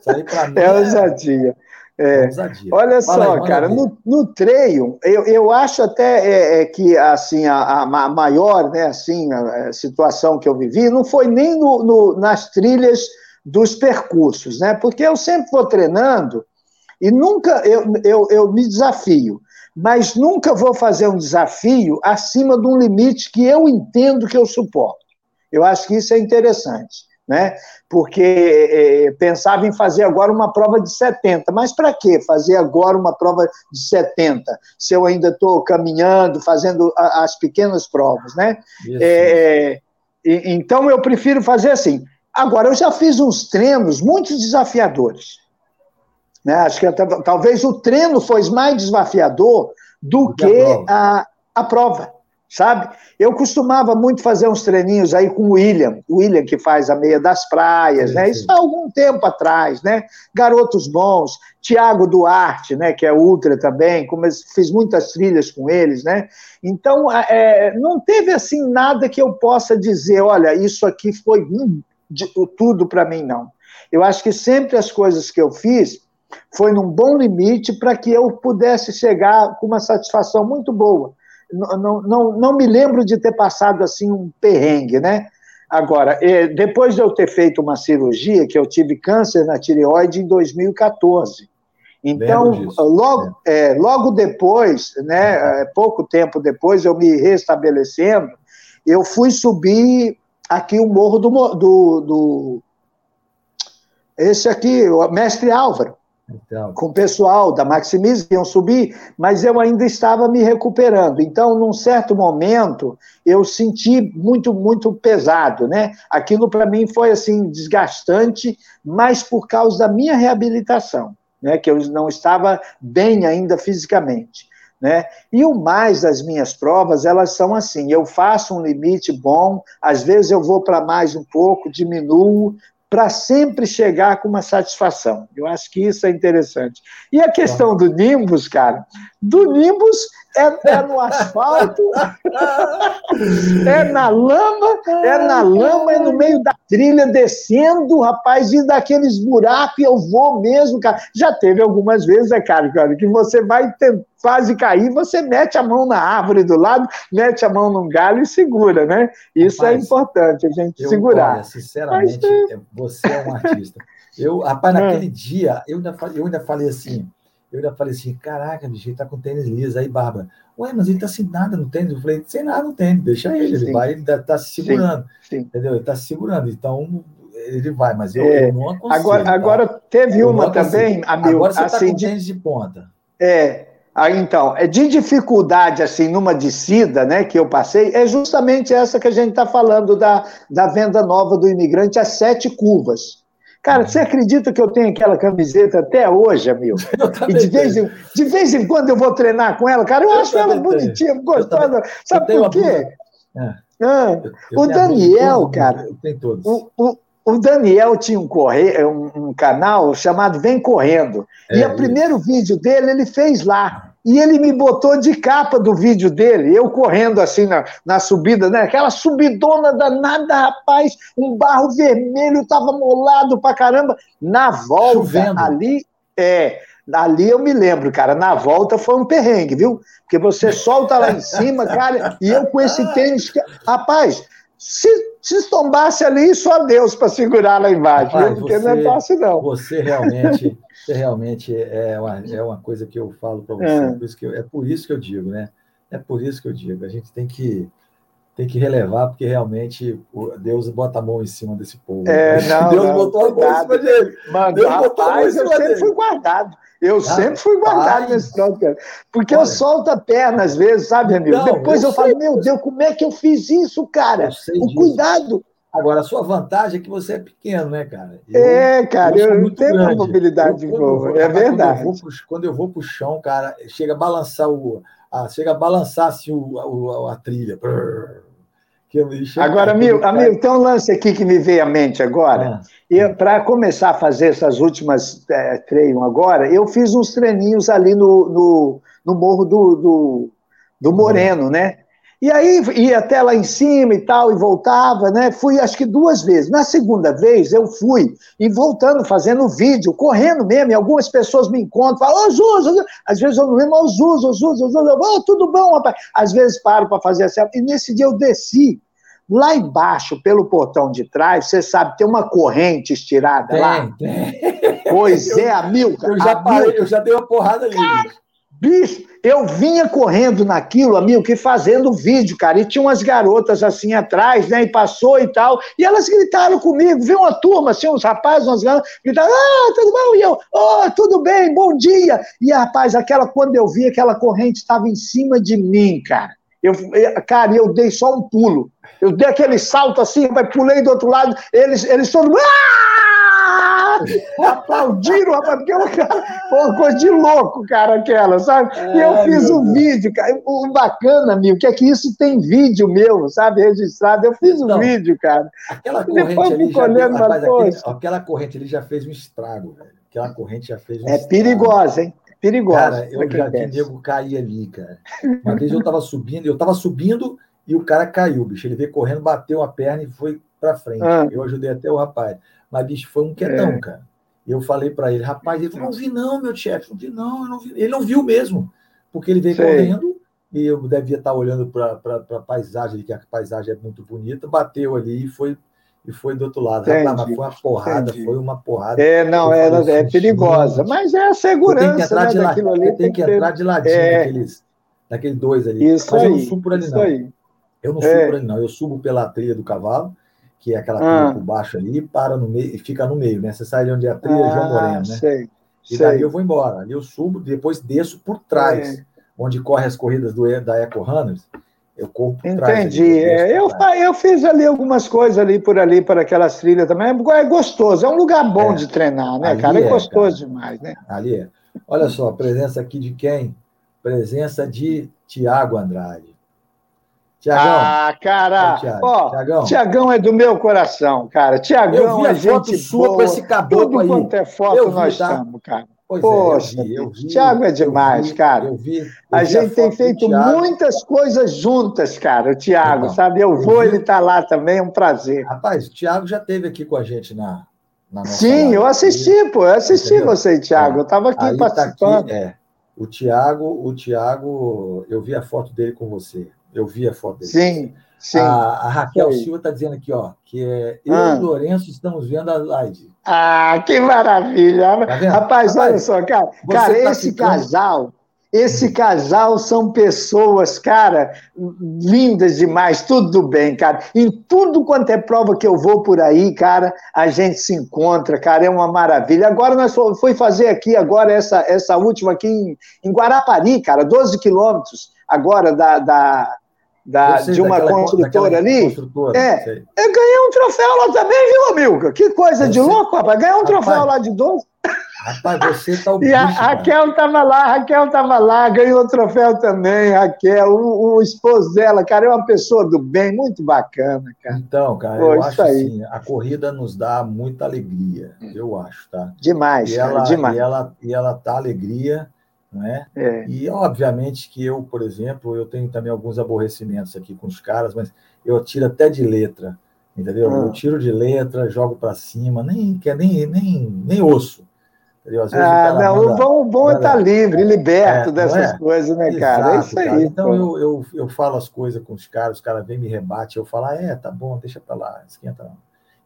Isso aí pra mim é, é ousadia. É. ousadia. Olha só, aí, cara, no, no treino, eu, eu acho até é, é que assim, a, a, maior né, assim, a, situação que eu vivi não foi nem no, no, nas trilhas dos percursos, né? Porque eu sempre vou treinando e nunca eu, eu, eu me desafio mas nunca vou fazer um desafio acima de um limite que eu entendo que eu suporto. Eu acho que isso é interessante, né? Porque é, pensava em fazer agora uma prova de 70, mas para que fazer agora uma prova de 70, se eu ainda estou caminhando, fazendo as pequenas provas, né? É, então eu prefiro fazer assim. Agora, eu já fiz uns treinos muito desafiadores. Né? Acho que talvez o treino foi mais desafiador do que, a, a, a prova sabe? Eu costumava muito fazer uns treininhos aí com o William, o William que faz a meia das praias, né? Isso há algum tempo atrás, né? Garotos bons, Tiago Duarte, né? Que é ultra também, como fiz muitas trilhas com eles, né? Então, é, não teve assim nada que eu possa dizer, olha, isso aqui foi hum, de, tudo para mim, não. Eu acho que sempre as coisas que eu fiz foi num bom limite para que eu pudesse chegar com uma satisfação muito boa não, não, não me lembro de ter passado assim um perrengue, né? Agora, é, depois de eu ter feito uma cirurgia, que eu tive câncer na tireoide em 2014. Então, logo, é, logo depois, né, é, pouco tempo depois, eu me restabelecendo, eu fui subir aqui o morro do, do, do esse aqui, o Mestre Álvaro. Então. Com o pessoal da Maximize iam subir, mas eu ainda estava me recuperando. Então, num certo momento, eu senti muito, muito pesado, né? Aquilo para mim foi assim desgastante, mas por causa da minha reabilitação, né? Que eu não estava bem ainda fisicamente. Né? E o mais das minhas provas, elas são assim: eu faço um limite bom, às vezes eu vou para mais um pouco, diminuo, para sempre chegar com uma satisfação. Eu acho que isso é interessante. E a questão do Nimbus, cara, do Nimbus é, é no asfalto, é na lama, é na lama, é no meio da trilha, descendo, rapaz, e daqueles buracos, e eu vou mesmo, cara. Já teve algumas vezes, é cara, cara, que você vai quase cair, você mete a mão na árvore do lado, mete a mão num galho e segura, né? Isso é rapaz, é importante, a gente eu, segurar. Olha, sinceramente, Mas, é, você é um artista. Eu, rapaz, naquele dia, eu ainda, eu ainda falei assim, eu ainda falei assim, caraca, bicho, ele tá com tênis liso. Aí, Barba, ué, mas ele tá sem nada no tênis. Eu falei, sem nada no tênis, deixa ele, ele vai, ele tá se segurando. Sim, sim. Entendeu? Ele tá se segurando. Então, ele vai, mas eu, é, eu não aconselho. Agora, tá? agora teve uma também, amigo. Agora você assim, tá com de, tênis de ponta. É. Aí, então, é de dificuldade, assim, numa descida, né, que eu passei, é justamente essa que a gente está falando da, da venda nova do imigrante, as sete curvas. Cara, você acredita que eu tenho aquela camiseta até hoje, amigo? E de vez, em, de vez em quando eu vou treinar com ela, cara, eu, eu acho ela bonitinha, gostosa. Sabe por quê? É. Ah, eu, eu o Daniel, todos, cara. Tem todos. O, o, o, Daniel tinha um, corre... um, um canal chamado Vem Correndo. É, e o primeiro vídeo dele ele fez lá. E ele me botou de capa do vídeo dele, eu correndo assim na, na subida, né? Aquela subidona danada, rapaz, um barro vermelho, tava molado pra caramba. Na volta, Chovendo. ali, é, ali eu me lembro, cara, na volta foi um perrengue, viu? Porque você solta lá em cima, cara, e eu com esse tênis, que, rapaz, se, se tombasse ali, só Deus para segurar lá embaixo, Rapaz, porque você, não é fácil, não. Você realmente, você realmente é, uma, é uma coisa que eu falo para você, é. Por isso que eu, é por isso que eu digo, né? É por isso que eu digo, a gente tem que tem que relevar, porque realmente Deus bota a mão em cima desse povo. É, não, Deus não, botou a mão em cima dele. Mano, Deus rapaz, botou a mão em cima eu sempre dele. fui guardado. Eu ah, sempre fui guardado nesse troço, cara. Porque Olha, eu solto a perna às vezes, sabe, amigo? Não, Depois eu, eu falo, meu Deus, como é que eu fiz isso, cara? O disso. cuidado. Agora, a sua vantagem é que você é pequeno, né, cara? Eu, é, cara, eu, eu tenho grande. mobilidade boa, é verdade. Quando eu, pro, quando eu, vou pro chão, cara, chega a balançar o. A, chega a balançar assim, o, o a, trilha. Brrr. Agora, amigo, amigo, tem um lance aqui que me veio à mente agora. É. Para começar a fazer essas últimas é, agora, eu fiz uns treininhos ali no, no, no Morro do, do, do Moreno, né? E aí ia até lá em cima e tal, e voltava, né? Fui acho que duas vezes. Na segunda vez eu fui e voltando, fazendo vídeo, correndo mesmo, e algumas pessoas me encontram, falam, ô Zuzo, às vezes eu não lembro, ô Zuzo, Zuzo, Zuzo, oh, tudo bom, rapaz? Às vezes paro para fazer assim, e nesse dia eu desci. Lá embaixo, pelo portão de trás, você sabe, tem uma corrente estirada tem, lá. Tem. Pois é, a. Eu já, parei, eu já dei uma porrada ali. Bicho, eu vinha correndo naquilo, amigo, que fazendo vídeo, cara, e tinha umas garotas assim atrás, né, e passou e tal, e elas gritaram comigo, viu uma turma, assim, uns rapazes, umas garotas, gritaram, ah, tudo bom? E eu, oh, tudo bem, bom dia. E, rapaz, aquela, quando eu vi, aquela corrente estava em cima de mim, cara. Eu, cara, eu dei só um pulo. Eu dei aquele salto assim, pulei do outro lado, eles, eles todos. Ah! Aplaudiram, rapaz, porque foi uma coisa de louco, cara, aquela, sabe? e eu fiz um vídeo, cara. O bacana, amigo, que é que isso tem vídeo meu, sabe, registrado. Eu fiz então, um vídeo, cara. Aquela corrente ali já deu, rapaz, aquele, aquela corrente ali já fez um estrago, velho. Aquela corrente já fez um É estrago. perigosa, hein? Perigosa. Cara, eu já vi nego cair ali, cara. Uma vez eu tava subindo, eu tava subindo e o cara caiu, bicho. Ele veio correndo, bateu a perna e foi para frente. Ah. Eu ajudei até o rapaz. Mas, bicho, foi um quietão, é. cara. Eu falei para ele, rapaz, ele falou, não vi não, meu chefe, não vi não, não vi. Ele não viu mesmo, porque ele veio Sei. correndo e eu devia estar olhando para a paisagem, que a paisagem é muito bonita, bateu ali e foi e foi do outro lado. Rapaz, mas foi uma porrada, Entendi. foi uma porrada. É, não, é, assim, é perigosa, mas é a segurança. Tem que entrar, né, de, la... tem tem que entrar de ladinho é... daqueles, daqueles dois ali. Isso mas aí, eu não subo por ali, não. Aí. Eu não subo é. por ali, não. Eu subo pela trilha do cavalo que é aquela trilha ah. por baixo ali, para no meio e fica no meio, né? Você sai de onde é a trilha, ah, João Moreno, né? Sei, e sei. daí eu vou embora. Ali eu subo, depois desço por trás, é. onde corre as corridas do, da Eco Runners. Eu corro por trás. Entendi. É, eu, eu fiz ali algumas coisas ali por ali, por aquelas trilhas também. É gostoso, é um lugar bom é. de treinar, né, ali cara? É, é gostoso cara. demais, né? Ali é. Olha só, presença aqui de quem? Presença de Tiago Andrade. Tiagão. Ah, cara, Tiagão. Tiagão é do meu coração, cara. Tiagão é gente sua boa. com esse cabelo Tudo aí. quanto é foto eu nós tá? estamos, cara. Pois Poxa, é, eu vi, eu vi, Tiago é demais, eu vi, cara. Eu vi, a gente tem feito muitas coisas juntas, cara, o Tiago, sabe? Eu, vou, ele está lá também, é um prazer. Rapaz, o Tiago já esteve aqui com a gente na, Sim, live. eu assisti, pô, eu assisti Entendeu? você, Tiago. Eu estava aqui aí participando. Tá aqui, é. O Tiago, o Tiago, eu vi a foto dele com você. Eu vi a foto dele. Sim, sim. A, a Raquel sim. Silva está dizendo aqui, ó, que é, eu ah. e o Lourenço estamos vendo a live. Ah, que maravilha! Tá Rapaz, olha só, cara. Cara, tá esse ficando... casal, esse casal são pessoas, cara, lindas demais, tudo bem, cara. Em tudo quanto é prova que eu vou por aí, cara, a gente se encontra, cara, é uma maravilha. Agora nós fomos fazer aqui, agora, essa, essa última aqui em, em Guarapari, cara, 12 quilômetros agora da, da da, de uma construtora ali. Construtora, é, eu ganhei um troféu lá também, viu, Amilca? Que coisa de louco, rapaz. Ganhei um troféu rapaz, lá de 12. Rapaz, você tá o E a Raquel estava lá, Raquel estava lá, ganhou o troféu também, Raquel, o, o, esposo dela, cara, é uma pessoa do bem, muito bacana, cara. Então, cara, Pô, eu acho aí. assim, a corrida nos dá muita alegria, eu acho, tá? Demais, e cara, ela, demais. E ela, e ela tá alegria, né? É. E obviamente que eu, por exemplo, eu tenho também alguns aborrecimentos aqui com os caras, mas eu tiro até de letra, entendeu? Hum. Eu tiro de letra, jogo para cima, nem quer nem nem nem osso. Ah, não, manda, o bom, bom é estar tá livre, liberto é, dessas é? coisas, né, cara? Exato, é isso aí. Então eu, eu, eu falo as coisas com os caras, os caras vêm me rebate, eu falo, ah, é, tá bom, deixa para lá, esquenta não.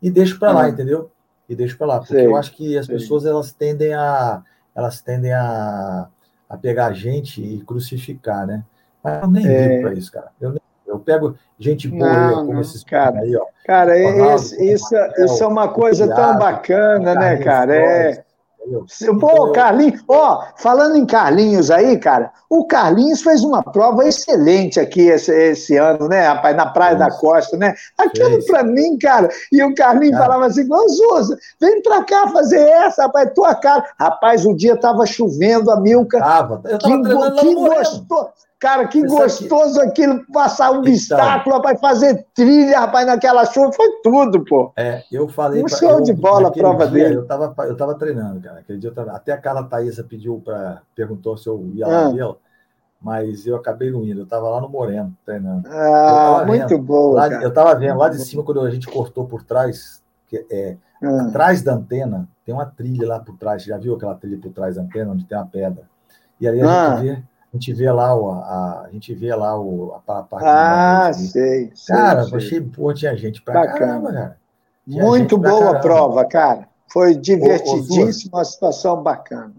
E deixo para lá, ah. entendeu? E deixo para lá, porque sei, eu acho que as sei. pessoas elas tendem a elas tendem a, a pegar a gente e crucificar, né? Mas eu nem é. ligo para isso, cara. Eu nem eu pego gente boa não, como esses cara aí, ó. Cara, Ronaldo, isso, isso, isso é uma coisa tão bacana, né, cara? É, Pô, então, Carlinhos, ó, falando em Carlinhos aí, cara, o Carlinhos fez uma prova excelente aqui esse, esse ano, né, rapaz, na Praia da Costa, né? Aquilo pra mim, cara, e o Carlinhos falava assim, ô Zuza, vem pra cá fazer essa, rapaz, tua cara. Rapaz, o dia tava chovendo, a Milka. Tava, eu tava que, que gostou. Cara, que gostoso aquilo, passar um então, obstáculo, rapaz, fazer trilha, rapaz, naquela chuva, foi tudo, pô. É, eu falei. Um show eu, de bola a prova dia, dele. Eu tava, eu tava treinando, cara. Aquele dia tava, até a Carla Thaisa pediu para perguntou se eu ia lá ah. mas eu acabei não indo. Eu tava lá no Moreno treinando. Ah, muito bom. Eu tava vendo lá de cima, quando a gente cortou por trás, que é, ah. atrás da antena, tem uma trilha lá por trás. Já viu aquela trilha por trás da antena, onde tem uma pedra? E ali a ah. gente vê a gente vê lá o, a, a gente vê lá o, a, a parte Ah, sei, Cara, sei, achei pô, tinha gente pra Bacana. caramba, cara. Tinha Muito boa a prova, cara. Foi divertidíssima, uma situação bacana.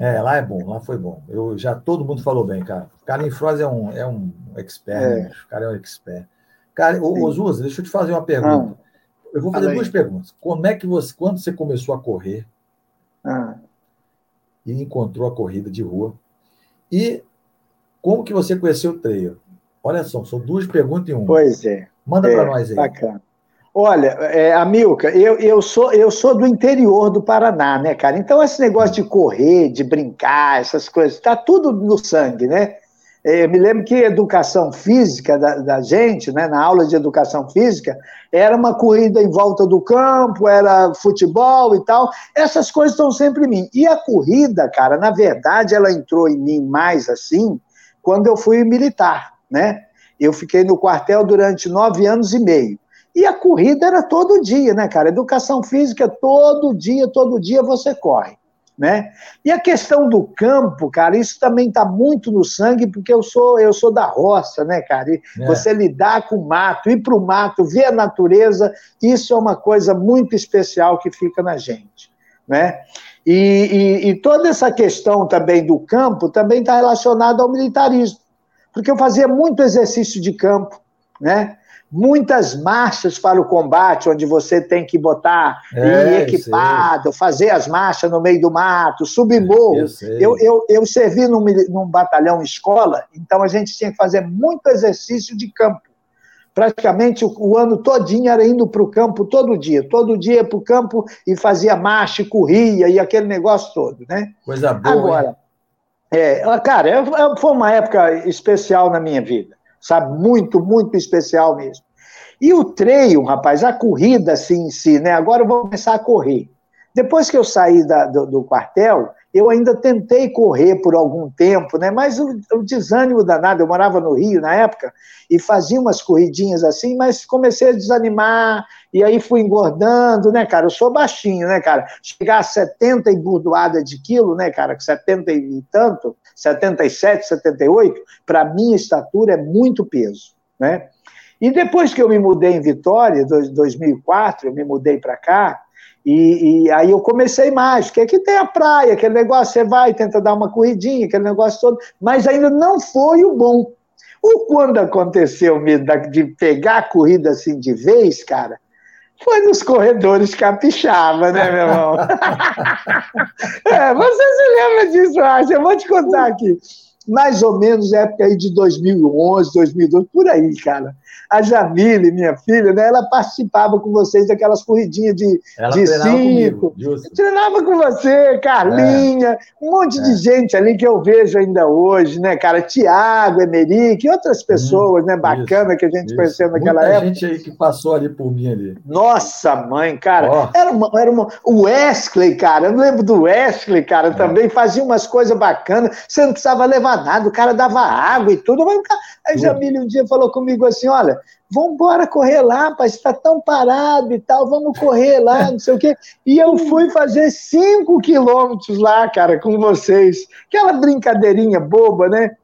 É, lá é bom, lá foi bom. Eu já todo mundo falou bem, cara. Carlinhos Froz é um é um expert, é. Né? o cara é um expert. Cara, ô, deixa eu te fazer uma pergunta. Ah. Eu vou fazer Falei. duas perguntas. Como é que você, quando você começou a correr ah. e encontrou a corrida de rua, e como que você conheceu o trail? Olha só, são duas perguntas em uma. Pois é. Manda é, para nós aí. Bacana. Olha, é, Amilca, eu, eu, sou, eu sou do interior do Paraná, né, cara? Então, esse negócio de correr, de brincar, essas coisas, tá tudo no sangue, né? É, eu me lembro que a educação física da, da, gente, né, na aula de educação física, era uma corrida em volta do campo, era futebol e tal. Essas coisas estão sempre em mim. E a corrida, cara, na verdade, ela entrou em mim mais assim quando eu fui militar, né? Eu fiquei no quartel durante nove anos e meio. E a corrida era todo dia, né, cara? Educação física, todo dia, todo dia você corre, né? E a questão do campo, cara, isso também está muito no sangue, porque eu sou eu sou da roça, né, cara? E é. você lidar com o mato, ir para o mato, ver a natureza, isso é uma coisa muito especial que fica na gente, né? E, e, e toda essa questão também do campo também está relacionada ao militarismo, porque eu fazia muito exercício de campo, né? muitas marchas para o combate, onde você tem que botar é, ir equipado, fazer as marchas no meio do mato, subir morro. Eu, eu, eu, eu, servi num, num batalhão escola, então a gente tinha que fazer muito exercício de campo praticamente o, o ano todinho era indo para o campo todo dia, todo dia para o campo e fazia marcha, corria e aquele negócio todo, né? Coisa boa. Agora, é, cara, é, é, foi uma época especial na minha vida, sabe? Muito, muito especial mesmo. E o treino, rapaz, a corrida assim em si, né? Agora eu vou começar a correr. Depois que eu saí da, do, do quartel, eu ainda tentei correr por algum tempo, né? mas o, o, desânimo danado, eu morava no Rio na época, e fazia umas corridinhas assim, mas comecei a desanimar, e aí fui engordando, né, cara? Eu sou baixinho, né, cara? Chegar a 70 emburdoada de quilo, né, cara? 70 e tanto, 77, 78, para minha estatura é muito peso, né? E depois que eu me mudei em Vitória, em 2004, eu me mudei para cá, e, e, aí eu comecei mais, porque aqui tem a praia, aquele negócio, você vai, tenta dar uma corridinha, aquele negócio todo, mas ainda não foi o bom. O quando aconteceu de pegar a corrida assim de vez, cara, foi nos corredores capixaba, né, meu irmão? é, você se lembra disso, acho? Eu vou te contar aqui. Mais ou menos época aí de 2011, 2012, por aí, cara. A Jamile, minha filha, né, ela participava com vocês daquelas corridinhas de, ela de cinco. Comigo, treinava com você, Carlinha, é. um monte é. de gente ali que eu vejo ainda hoje, né, cara? Tiago, Emerick outras pessoas, hum, né, bacana isso, que a gente isso. conheceu naquela Muita época. gente aí que passou ali por mim ali. Nossa, mãe, cara. Oh. Era uma, era uma... O Wesley, cara, eu lembro do Wesley, cara, é. também fazia umas coisas bacanas. Você não precisava levar nada, o cara dava água e tudo. Mas, Aí Jamile um dia falou comigo assim: olha, vamos embora correr lá, rapaz, está tão parado e tal, vamos correr lá, não sei o quê. E eu fui fazer cinco quilômetros lá, cara, com vocês. Aquela brincadeirinha boba, né?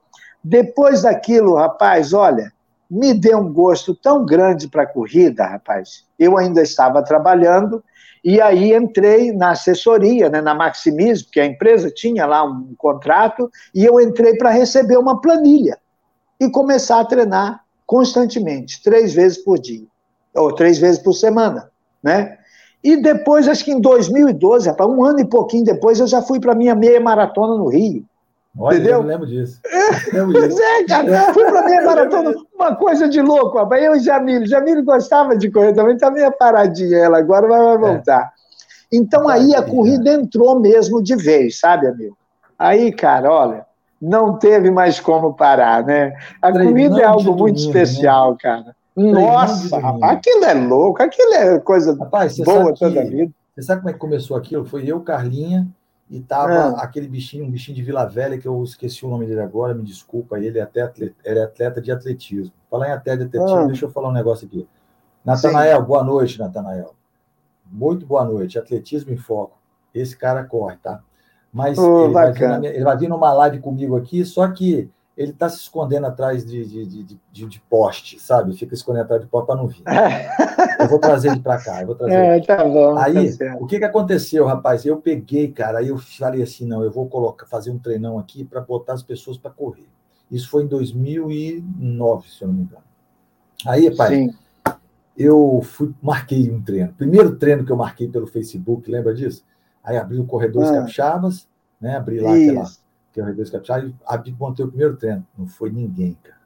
Depois daquilo, rapaz, olha, me deu um gosto tão grande para a corrida, rapaz. Eu ainda estava trabalhando e aí entrei na assessoria, né, na Maximismo, que a empresa tinha lá um contrato, e eu entrei para receber uma planilha e começar a treinar constantemente, três vezes por dia, ou três vezes por semana, né? E depois, acho que em 2012, rapaz, um ano e pouquinho depois, eu já fui para minha meia maratona no Rio. Olha, Entendeu? eu lembro disso. Eu lembro disso. é, cara, fui para meia maratona, uma coisa de louco, rapaz. Eu e Jamile, Jamile gostava de correr também, tá meio paradinha ela, agora vai é. voltar. É. Então aí a corrida entrou mesmo de vez, sabe, amigo? Aí, cara, olha, não teve mais como parar, né? A comida é algo muito né? especial, cara. Nossa, rapaz, aquilo é louco, aquilo é coisa rapaz, boa toda a vida. Você sabe como é que começou aquilo? Foi eu, Carlinha, e tava é. aquele bichinho, um bichinho de Vila Velha, que eu esqueci o nome dele agora, me desculpa, ele é, até atleta, ele é atleta de atletismo. Falar em atleta de atletismo, ah. deixa eu falar um negócio aqui. Natanael, boa noite, Natanael. Muito boa noite. Atletismo em foco. Esse cara corre, tá? Mas oh, ele, vai minha, ele, vai vir numa live comigo aqui, só que ele está se escondendo atrás de, de, de, de, poste, sabe? Fica escondendo atrás de poste para não vir. eu vou trazer ele para cá. Eu vou trazer é, tá bom, tá aí, o que, que aconteceu, rapaz? Eu peguei, cara, aí eu falei assim: não, eu vou colocar, fazer um treinão aqui para botar as pessoas para correr. Isso foi em 2009, se eu não me engano. Aí, pai, Sim. eu fui, marquei um treino. Primeiro treino que eu marquei pelo Facebook, lembra disso? Aí abri o Corredores ah. Capixabas, né? Abri lá Isso. aquela Corredores Capixabas e abri, montei o primeiro treino. Não foi ninguém, cara.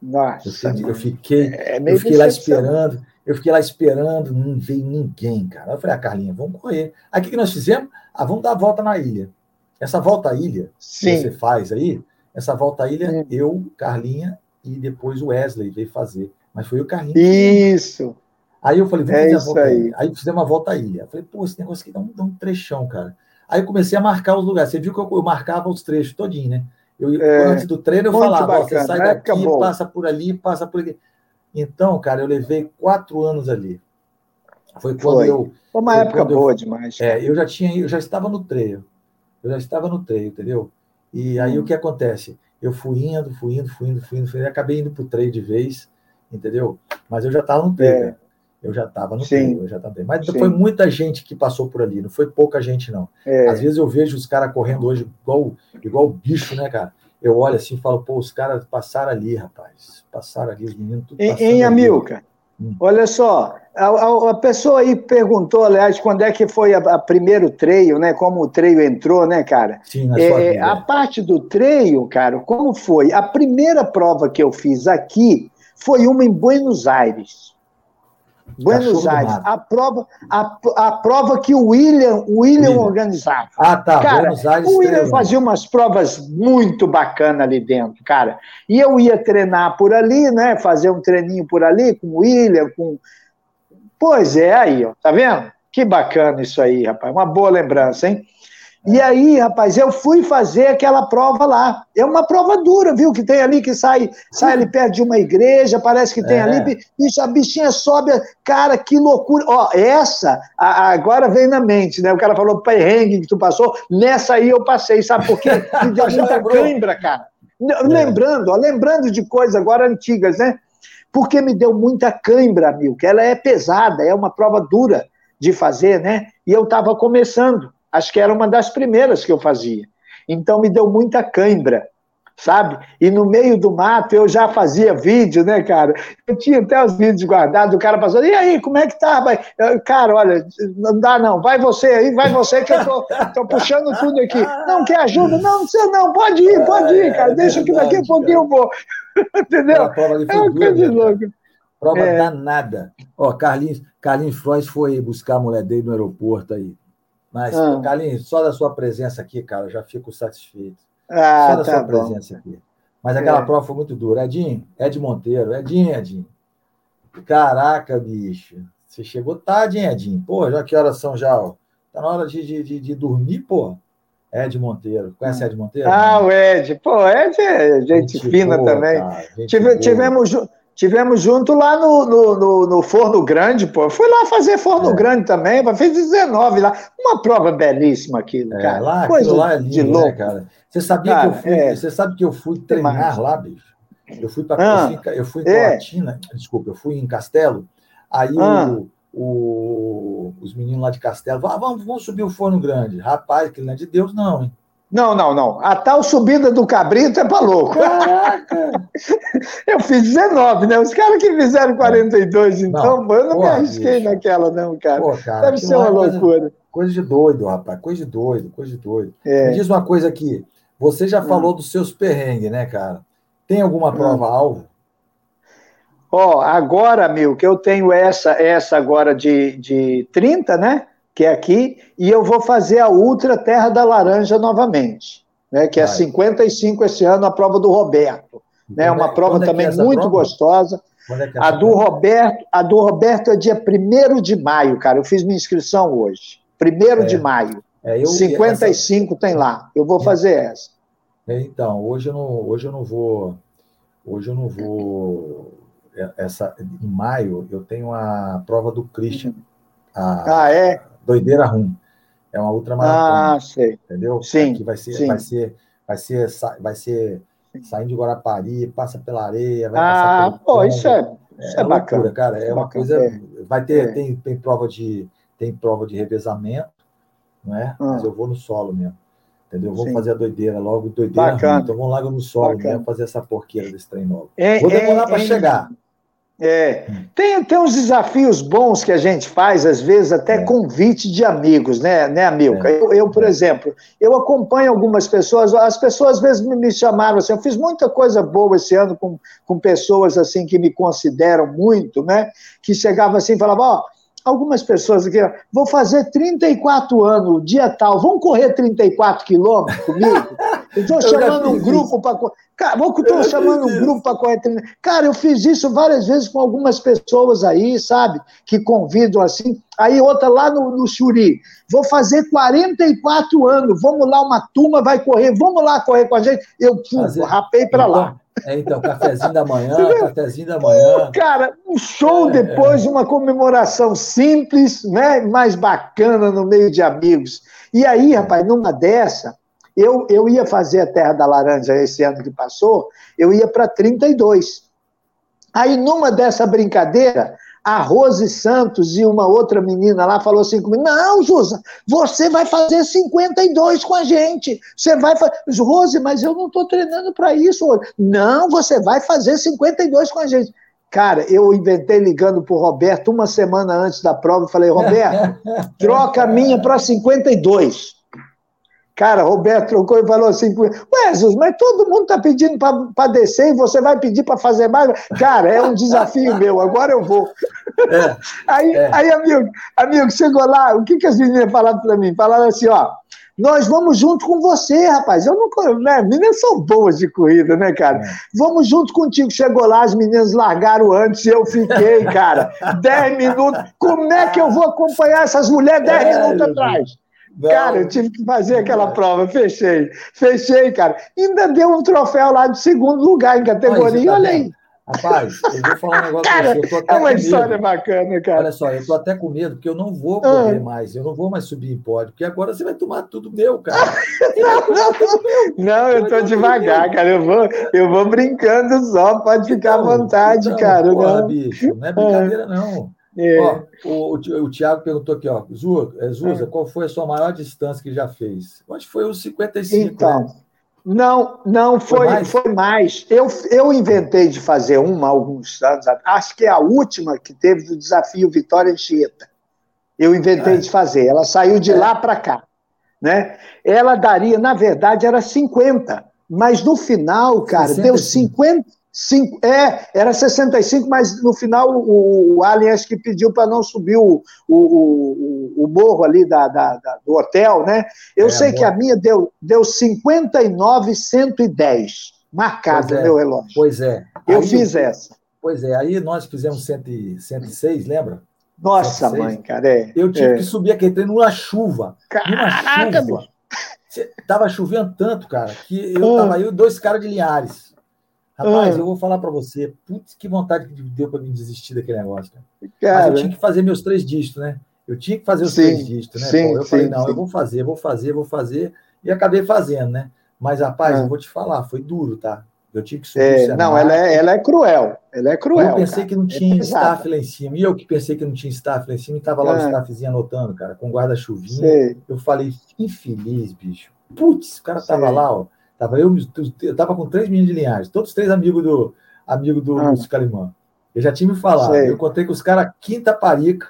Nossa. Eu, eu fiquei, é eu fiquei lá esperando, eu fiquei lá esperando, não veio ninguém, cara. Eu falei, ah, Carlinha, vamos correr. Aí o que nós fizemos? Ah, vamos dar a volta na ilha. Essa volta à ilha Sim. que você faz aí, essa volta à ilha, Sim. eu, Carlinha e depois o Wesley veio fazer. Mas foi o Carlinha. Isso. Aí eu falei, vamos é fazer a volta aí. aí. fizemos uma volta à ilha. Eu falei, pô, esse negócio aqui dá um, dá um trechão, cara. Aí eu comecei a marcar os lugares. Você viu que eu, eu marcava os trechos todinho, né? Eu, é, antes do treino, eu falava, bacana, você sai daqui, passa por ali, passa por aqui. Então, cara, eu levei quatro anos ali. Foi quando foi. eu. Foi uma época boa eu, demais. É, eu já tinha, eu já estava no treino. Eu já estava no treino, entendeu? E aí hum. o que acontece? Eu fui indo, fui indo, fui indo, fui indo, fui indo, acabei indo pro treino de vez, entendeu? Mas eu já estava no treino. É. Eu já estava no Sim. eu já estava bem. Mas Sim. foi muita gente que passou por ali, não foi pouca gente, não. É. Às vezes eu vejo os caras correndo hoje igual, igual bicho, né, cara? Eu olho assim e falo, pô, os caras passaram ali, rapaz. Passaram ali, os meninos tudo Em, em Amilcar, hum. olha só, a, a, a, pessoa aí perguntou, aliás, quando é que foi a, a primeiro treino, né? Como o treino entrou, né, cara? Sim, na é, vida. A parte do treino, cara, como foi? A primeira prova que eu fiz aqui foi uma em Buenos Aires. Buenos Aires, a prova, a, a prova que o William, o William, William. organizava. Ah, tá. Cara, Buenos Aires. O William fazia umas provas muito bacanas ali dentro, cara. E eu ia treinar por ali, né? Fazer um treininho por ali com o William, com. Pois é, aí, ó, tá vendo? Que bacana isso aí, rapaz. Uma boa lembrança, hein? E aí, rapaz, eu fui fazer aquela prova lá. É uma prova dura, viu? Que tem ali, que sai, sai ali perto de uma igreja, parece que tem é. ali. Bicho, a bichinha sobe. Cara, que loucura. Ó, essa, a, agora vem na mente, né? O cara falou perrengue que tu passou. Nessa aí eu passei, sabe por quê? Me deu muita cãibra, cara. É. Lembrando, ó, lembrando de coisas agora antigas, né? Porque me deu muita cãibra, que ela é pesada, é uma prova dura de fazer, né? E eu estava começando. Acho que era uma das primeiras que eu fazia. Então me deu muita cãibra. sabe? E no meio do mato eu já fazia vídeo, né, cara? Eu tinha até os vídeos guardados, o cara passando, e aí, como é que tá? Cara, olha, não dá não, vai você aí, vai você que eu tô, tô puxando tudo aqui. Não, quer ajuda? Não, não sei não, pode ir, pode ir, cara, deixa que daqui a pouquinho eu vou. Entendeu? É uma coisa de louco. Prova é. danada. Ó, Carlinhos, Carlinhos Frois foi buscar a mulher dele no aeroporto aí. Mas, ah. Carlinhos, só da sua presença aqui, cara, eu já fico satisfeito. Ah, Só da tá sua bom. presença aqui. Mas aquela é. prova foi muito dura. Edinho, Ed Monteiro, Edinho, Edinho. Caraca, bicho. Você chegou tarde, hein, Edinho? Pô, já que horas são já? Ó. Tá na hora de, de, de dormir, pô. Ed Monteiro. Conhece Ed Monteiro? Ah, o Ed. Pô, Ed é gente, gente fina boa, também. Cara, Tive, tivemos, Tivemos junto lá no, no, no, no, Forno Grande, pô. Fui lá fazer Forno é. Grande também, fez 19 lá. Uma prova belíssima aquilo, é, cara. Lá, Coisa lá é lindo, de né, louco. Né, cara? Você sabia cara, que eu fui, é... você sabe que eu fui treinar lá, bicho? Eu fui para ah, eu fui, em Colatina, é. desculpa, eu fui em Castelo. Aí ah. o, o, os meninos lá de Castelo ah, vamos, vamos subir o Forno Grande. Rapaz, que não é de Deus, não, hein? Não, não, não. A tal subida do cabrito é para louco. Caraca! eu fiz 19, né? Os caras que fizeram 42, então, não, eu não porra, me arrisquei bicho. naquela, não, cara. Pô, cara Deve ser uma é loucura. Coisa, coisa, de doido, rapaz. Coisa de doido, coisa de doido. É. Me diz uma coisa aqui. Você já hum. falou dos seus perrengues, né, cara? Tem alguma hum. prova-alvo? Ó, oh, agora, meu, que eu tenho essa, essa agora de, de 30, né? Que é aqui, e eu vou fazer a Ultra Terra da Laranja novamente, né, que é Vai. 55 esse ano, a prova do Roberto. Né, uma é, prova é também é muito prova? gostosa. É a do prova? Roberto, a do Roberto é dia 1 de maio, cara. Eu fiz minha inscrição hoje. 1 de maio. É, eu, 55 essa... tem lá. Eu vou fazer essa. então, hoje eu não, hoje eu não vou. Hoje eu não vou. Essa, em maio eu tenho a prova do Christian. Uhum. A, ah, é? Doideira Rum. É uma ultramaratona. Ah, sei. Entendeu? Sim. Que vai ser, sim. vai ser, vai ser, vai ser saindo de Guarapari, passa pela areia, vai ah, passar pô, isso é, isso é, é bacana. Loucura, cara. É, é uma coisa. É. Vai ter, é. tem, tem prova de, tem prova de revezamento, não é? Ah. Mas eu vou no solo mesmo. Entendeu? Vamos fazer a doideira logo, doideira. Bacana. Ruim. Então vamos lá no solo Bacana. mesmo fazer essa porqueira desse trem novo. É, vou demorar para chegar. É, tem, tem uns desafios bons que a gente faz, às vezes, até é. convite de amigos, né, né Amilca? É. Eu, eu, por é. exemplo, eu acompanho algumas pessoas, as pessoas às vezes me chamaram assim, eu fiz muita coisa boa esse ano com, com pessoas assim que me consideram muito, né? Que chegavam assim e falavam, ó, oh, algumas pessoas aqui, vou fazer 34 anos, dia tal, vão correr 34 quilômetros comigo? Estou chamando um grupo para. Cara, estou chamando um grupo para correr 30. Cara, eu fiz isso várias vezes com algumas pessoas aí, sabe? Que convidam assim. Aí outra lá no, no Xuri, vou fazer 44 anos, vamos lá, uma turma vai correr, vamos lá correr com a gente. Eu pum, rapei para lá. É, então, cafezinho da manhã, cafezinho da manhã. cara, um show é, depois, é. uma comemoração simples, né? Mais bacana no meio de amigos. E aí, rapaz, numa dessa, eu, eu ia fazer a Terra da Laranja esse ano que passou, eu ia para 32. Aí, numa dessa brincadeira, a Rose Santos e uma outra menina lá falou assim comigo: Não, Jusa, você vai fazer 52 com a gente. Você vai fazer. Rose, mas eu não estou treinando para isso. Não, você vai fazer 52 com a gente. Cara, eu inventei ligando para o Roberto uma semana antes da prova e falei: Roberto, troca a minha para 52. Cara, Roberto trocou e falou assim: Ué, Jesus, mas todo mundo está pedindo para descer e você vai pedir para fazer mais? Cara, é um desafio meu, agora eu vou. É, aí, é. aí, amigo, amigo, chegou lá, o que, que as meninas falaram para mim? Falaram assim: ó, nós vamos junto com você, rapaz. Eu não. Né, meninas são boas de corrida, né, cara? É. Vamos junto contigo. Chegou lá, as meninas largaram antes e eu fiquei, cara. Dez minutos. Como é que eu vou acompanhar essas mulheres dez é, minutos atrás? Não. Cara, eu tive que fazer aquela prova, fechei. Fechei, cara. Ainda deu um troféu lá de segundo lugar em categoria, olha aí. Rapaz, eu vou falar um negócio cara, você. é uma história bacana, cara. Olha só, eu tô até com medo, porque eu não vou correr ah. mais, eu não vou mais subir em pódio, porque agora você vai tomar tudo meu, cara. não, não, não, eu tô devagar, cara. Eu vou, eu vou brincando só, pode ficar então, à vontade, então, cara. Porra, não. bicho, não é brincadeira, não. É. Ó, o, o, Tiago perguntou aqui, ó, Zuza, é, Zuza, é. qual foi a sua maior distância que já fez? Acho que foi os 55, então, né? Não, não, foi, foi mais. Foi mais. Eu, eu inventei de fazer uma alguns anos acho que é a última que teve do desafio Vitória Anchieta. Eu inventei é. de fazer. Ela saiu de é. lá para cá. Né? Ela daria, na verdade, era 50. Mas no final, cara, 65. deu 50. Cinco, é, era 65, mas no final o, o Alien acho que pediu para não subir o, o, o, o morro ali da, da, da, do hotel, né? Eu é, sei amor. que a minha deu, deu 59,110, marcado no é, meu relógio. Pois é. Eu aí, fiz essa. Pois é, aí nós fizemos 100, 106, lembra? Nossa, 106. mãe, cara, é. Eu tive é. que subir aquele trem numa chuva. Caraca, numa chuva. Tava chovendo tanto, cara, que eu ah. tava aí dois caras de Linhares. Rapaz, ah. eu vou falar para você, putz, que vontade que deu para mim desistir daquele negócio. Cara. cara. Mas eu tinha que fazer meus três dígitos, né? Eu tinha que fazer os sim, três dígitos, né? Sim, Pô, eu sim, falei, não, eu vou fazer, vou fazer, vou fazer, e acabei fazendo, né? Mas, rapaz, ah. eu vou te falar, foi duro, tá? Eu tive que subir é, Não, ela é, ela é cruel. Ela é cruel. Eu pensei cara. que não é tinha é staff lá em cima. E eu que pensei que não tinha staff lá em cima, e tava lá ah. o staffzinho anotando, cara, com guarda-chuvinha. Eu falei, infeliz, bicho. Putz, o cara tava lá, ó. Tava eu, eu tava com três meninos de linhagem, todos três amigos do amigo do ah. Lúcio Calimã. Eu já tinha me falado. Sei. Eu contei com os caras aqui em Taparica.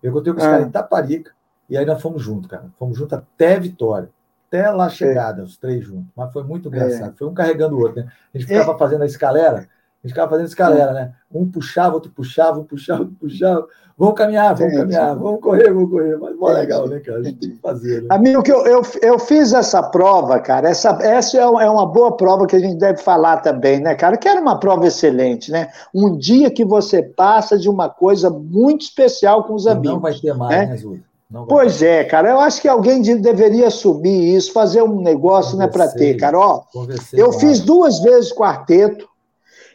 Eu contei com os ah. caras em Taparica. E aí nós fomos juntos, cara. Fomos juntos até Vitória. Até lá chegada, os três juntos. Mas foi muito engraçado. É. Foi um carregando o outro, né? A gente ficava é. fazendo a escalera. A gente ficava fazendo escalera, né? Um puxava, outro puxava, um puxava, outro puxava. Vamos caminhar, vamos caminhar, vamos correr, vamos correr. Mas mó legal, né, cara? A gente tem que fazer. Né? Amigo, eu, eu, eu fiz essa prova, cara. Essa, essa é, é uma boa prova que a gente deve falar também, né, cara? Que era uma prova excelente, né? Um dia que você passa de uma coisa muito especial com os amigos. Não vai ter mais, né, né Pois é, cara. Eu acho que alguém deveria subir isso, fazer um negócio, Conversei, né, para ter, cara. Ó, eu fiz duas vezes quarteto.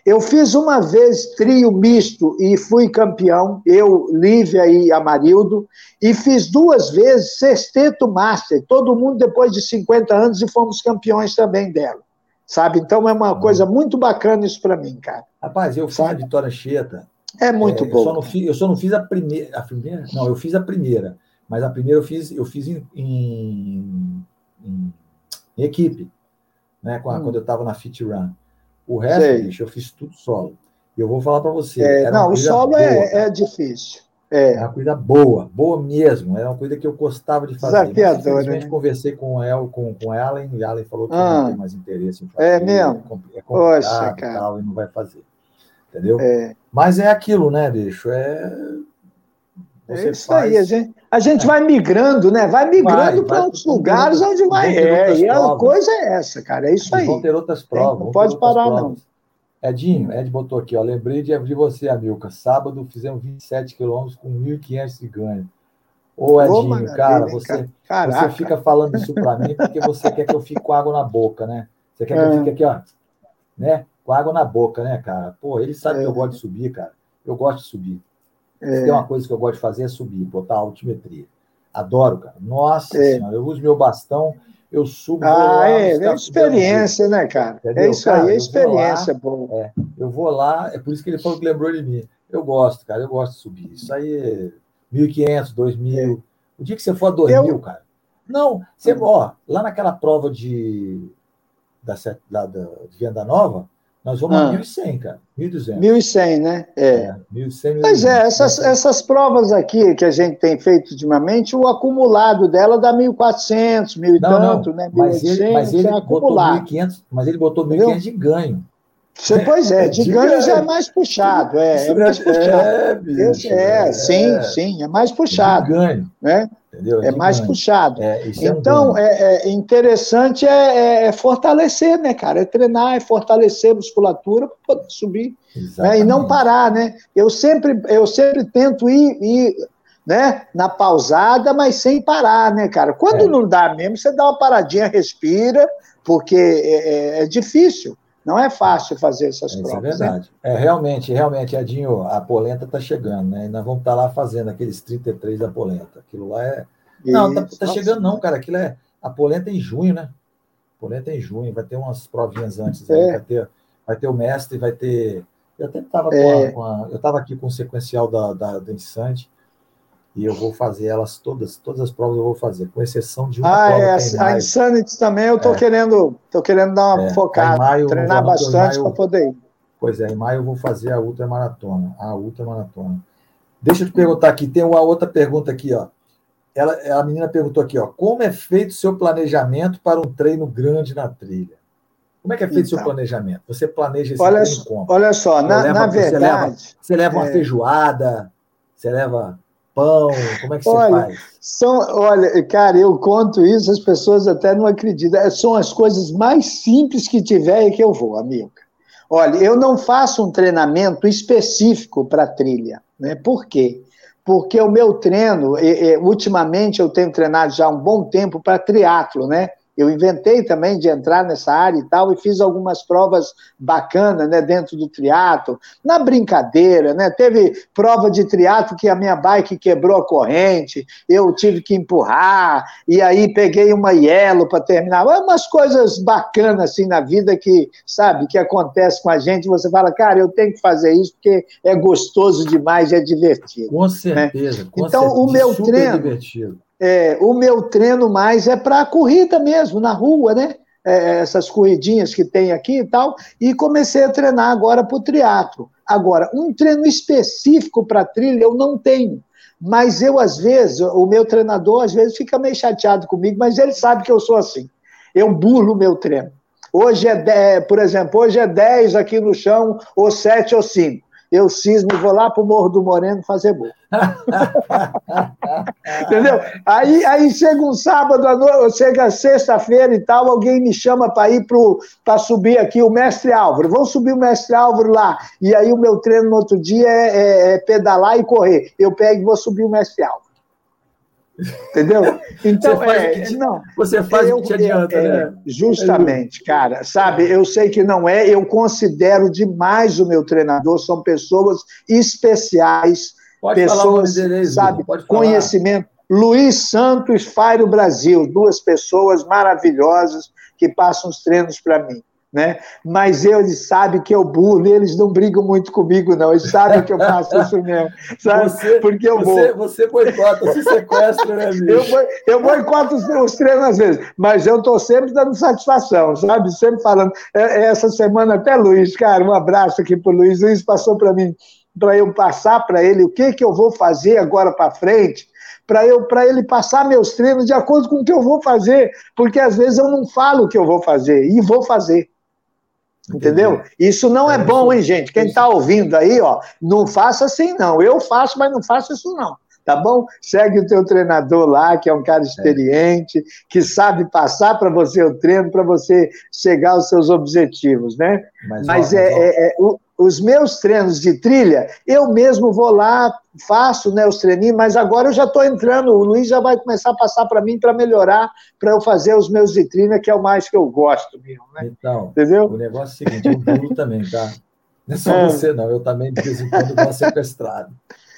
Eu fiz uma vez trio misto e fui campeão, eu, Lívia e Amarildo, e fiz duas vezes sexteto master, todo mundo depois de 50 anos e fomos campeões também dela. Sabe? Então é uma uhum. coisa muito bacana isso para mim, cara. Rapaz, eu fiz a Vitória Cheta. É muito é, bom. Eu só, não fiz, eu só não fiz a primeira, a primeira. Não, eu fiz a primeira. Mas a primeira eu fiz, eu fiz em, em, em, em equipe, né? Hum. quando eu estava na Fit Run. O resto, Sei. bicho, eu fiz tudo solo. E eu vou falar para você. É, não, o solo boa, é, é, difícil. É. é uma coisa boa, boa mesmo. É uma coisa que eu gostava de fazer. Desafiador, né? conversei com ela, com, com ela e ela falou que ah, não tem mais interesse em fazer. É mesmo? É Poxa, cara. e tal, e não vai fazer. Entendeu? É. Mas é aquilo, né, bicho? É. Você é isso faz... aí, a gente, a gente é. vai migrando, né? Vai migrando para outros lugares onde vai. É, e a coisa é essa, cara. É isso aí. Vão ter outras provas. Tem, não pode parar, não. Edinho, Ed botou aqui, ó. Lembrei de, de você, Amilca. Sábado fizemos 27 quilômetros com 1.500 de ganho. Ô, Edinho, Ô, cara, você, você fica falando isso para mim porque você quer que eu fique com água na boca, né? Você quer que é. eu fique aqui, ó, né? Com água na boca, né, cara? Pô, ele sabe é. que eu gosto de subir, cara. Eu gosto de subir. É. Se tem uma coisa que eu gosto de fazer é subir, botar altimetria. Adoro, cara. Nossa é. senhora, eu uso meu bastão, eu subo. Ah, é, é experiência, né, cara? Entendeu? É isso cara, aí, é experiência, pô. É, eu vou lá, é por isso que ele falou que lembrou de mim. Eu gosto, cara, eu gosto de subir. Isso aí é 1.500, 2.000. É. O dia que você for a 2.000, eu... cara. Não, você, ó, lá naquela prova de, da, da, da, de Venda Nova, nós vamos ah. a 1.100, cara. 1.200. 1.100, né? É. é 1.100, Mas é, essas, essas provas aqui que a gente tem feito ultimamente, o acumulado dela dá 1.400, 1.000 e tanto, né? Mas ele, mas ele botou 1.500, mas ele botou 1.500 de ganho. Você, pois é, de, de ganho, ganho já é mais puxado, é, é mais puxado. É, bicho, é, é, sim, sim, é mais puxado. De ganho. Né? Entendeu? É, é mais ganho. puxado. É, então, é, é, interessante é, fortalecer, né, cara? É treinar, é fortalecer a musculatura para poder subir. Né? E não parar, né? Eu sempre, eu sempre tento ir, ir né, na pausada, mas sem parar, né, cara? Quando não dá mesmo, você dá uma paradinha, respira, porque é, é difícil. Não é fácil fazer essas Isso provas. É verdade. Né? É, realmente, realmente, Adinho, a polenta está chegando, né? E nós vamos estar tá lá fazendo aqueles 33 da polenta. Aquilo lá é. Não, tá, tá chegando, não, cara. Aquilo é. A polenta é em junho, né? A polenta é em junho, vai ter umas provinhas antes. É. Vai, ter, vai ter o mestre, vai ter. Eu até estava é. com, a, Eu estava aqui com o sequencial da, da, da Insante. E eu vou fazer elas todas, todas as provas eu vou fazer, com exceção de uma ah, prova. É, é a Insanity também eu tô é. querendo, tô querendo dar uma é, focada, maio, treinar bastante para poder ir. Pois é, em maio eu vou fazer a ultramaratona, a ultramaratona. Deixa eu te perguntar aqui, tem uma outra pergunta aqui, ó. Ela, a menina perguntou aqui, ó, como é feito o seu planejamento para um treino grande na trilha? Como é que é feito o então, seu planejamento? Você planeja esse olha, treino como? Olha só, na, leva, na verdade... Você leva, você leva uma é... feijoada, você leva pão, como é que olha, você faz? São, olha, cara, eu conto isso, as pessoas até não acreditam. É, são as coisas mais simples que tiver e que eu vou, amigo. Olha, eu não faço um treinamento específico para trilha, né? Por quê? Porque o meu treino, ultimamente eu tenho treinado já há um bom tempo para triatlo, né? Eu inventei também de entrar nessa área e tal, e fiz algumas provas bacanas, né, dentro do triatlo, na brincadeira, né, teve prova de triatlo que a minha bike quebrou a corrente, eu tive que empurrar, e aí peguei uma yellow para terminar, umas coisas bacanas assim na vida que, sabe, que acontece com a gente, você fala, cara, eu tenho que fazer isso porque é gostoso demais, é divertido. Com certeza, né? com então certeza. o meu treino... Divertido é, o meu treino mais é para corrida mesmo, na rua, né? É, essas corridinhas que tem aqui e tal, e comecei a treinar agora para o triatlo. Agora, um treino específico para trilha eu não tenho, mas eu, às vezes, o meu treinador, às vezes, fica meio chateado comigo, mas ele sabe que eu sou assim. Eu burlo o meu treino. Hoje é 10, por exemplo, hoje é 10 aqui no chão, ou 7 ou 5 eu cismo e vou lá para o Morro do Moreno fazer gol. Entendeu? Aí, aí chega um sábado à noite, chega sexta-feira e tal, alguém me chama para ir para subir aqui o Mestre Álvaro. Vamos subir o Mestre Álvaro lá. E aí o meu treino no outro dia é, é, é pedalar e correr. Eu pego e vou subir o Mestre Álvaro. Entendeu? Então, você é, que, não, você faz eu, o que te adianta, é, né? Justamente, cara. Sabe, eu sei que não é, eu considero demais o meu treinador, são pessoas especiais, Pode pessoas, dele, sabe, conhecimento. Luiz Santos Fairo Brasil, duas pessoas maravilhosas que passam os treinos para mim né? Mas eles sabem que eu burro, eles não brigam muito comigo, não. Eles sabem que eu faço isso mesmo, sabe? Você, Porque eu você, vou. Você boicota, se sequestra, né, amigo? Eu, eu boicoto os, os treinos às vezes, mas eu estou sempre dando satisfação, sabe? Sempre falando. É, é, essa semana até Luiz, cara, um abraço aqui para o Luiz. Luiz passou para mim, para eu passar para ele o que, que eu vou fazer agora para frente para eu para ele passar meus treinos de acordo com o que eu vou fazer, porque às vezes eu não falo o que eu vou fazer e vou fazer. Entendeu? Isso não é, é bom, hein, gente? Quem está ouvindo aí, ó, não faça assim, não. Eu faço, mas não faço isso, não. Tá bom? Segue o teu treinador lá, que é um cara experiente, que sabe passar para você o treino, para você chegar aos seus objetivos, né? Mas, mas ó, é, mas, é, é, o, os meus treinos de trilha, eu mesmo vou lá, faço né, os treininhos, mas agora eu já estou entrando, o Luiz já vai começar a passar para mim para melhorar, para eu fazer os meus de trilha, que é o mais que eu gosto mesmo. Né? Então, Entendeu? o negócio é o seguinte, eu duro também, tá? Não é só é. você, não, eu também de vez em quando dou uma sequestrada.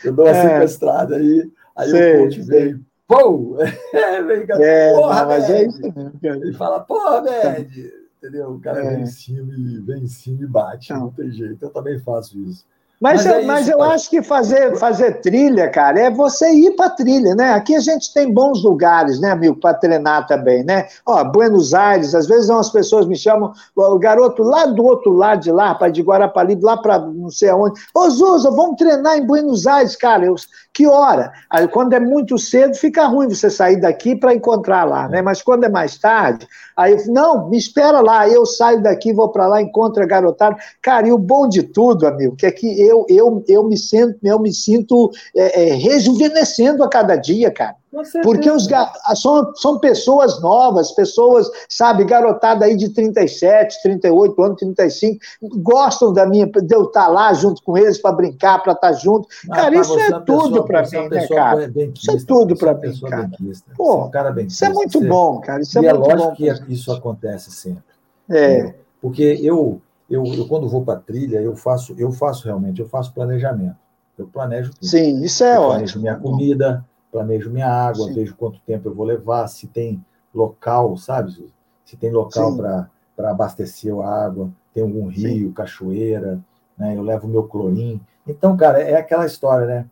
Eu dou uma é. sequestrada aí, aí sei, o coach vem, pô! vem, é, porra, não, mas é isso mesmo, Ele fala, porra, Med! Entendeu? O cara é. vem em cima e vem em cima e bate, não. não tem jeito. Eu também faço isso. Mas, mas, eu, é mas eu acho que fazer, fazer trilha, cara, é você ir para trilha, né? Aqui a gente tem bons lugares, né, amigo, para treinar também, né? Ó, Buenos Aires, às vezes umas pessoas me chamam, o garoto lá do outro lado de lá, para de Guarapari, lá para não sei aonde. Ô, Zuza, vamos treinar em Buenos Aires, cara. Eu, que hora? Aí, quando é muito cedo, fica ruim você sair daqui para encontrar lá, né? Mas quando é mais tarde, aí não, me espera lá, eu saio daqui, vou para lá, encontro a garotada. Cara, e o bom de tudo, amigo, que é que eu, eu, eu me sinto, eu me sinto é, é, rejuvenescendo a cada dia, cara. Porque os, são, são pessoas novas, pessoas, sabe, garotada aí de 37, 38 anos, 35, gostam da minha, de eu estar lá junto com eles para brincar, para estar junto. Ah, cara, isso é, é tudo para mim, né, cara? Benquista, isso é tudo para mim, cara. Benquista, Pô, um cara isso é muito bom, cara. Isso é, e é lógico bom, que isso acontece sempre. É. Porque eu, eu, eu quando vou para trilha, eu faço, eu faço realmente, eu faço planejamento. Eu planejo tudo. Sim, isso é eu ótimo. Planejo minha comida, planejo minha água, Sim. vejo quanto tempo eu vou levar, se tem local, sabe, Se tem local para abastecer a água, tem algum rio, Sim. cachoeira, né? Eu levo meu clorim. Então, cara, é aquela história, né?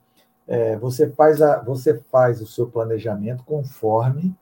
é, você, faz a, você faz o seu planejamento conforme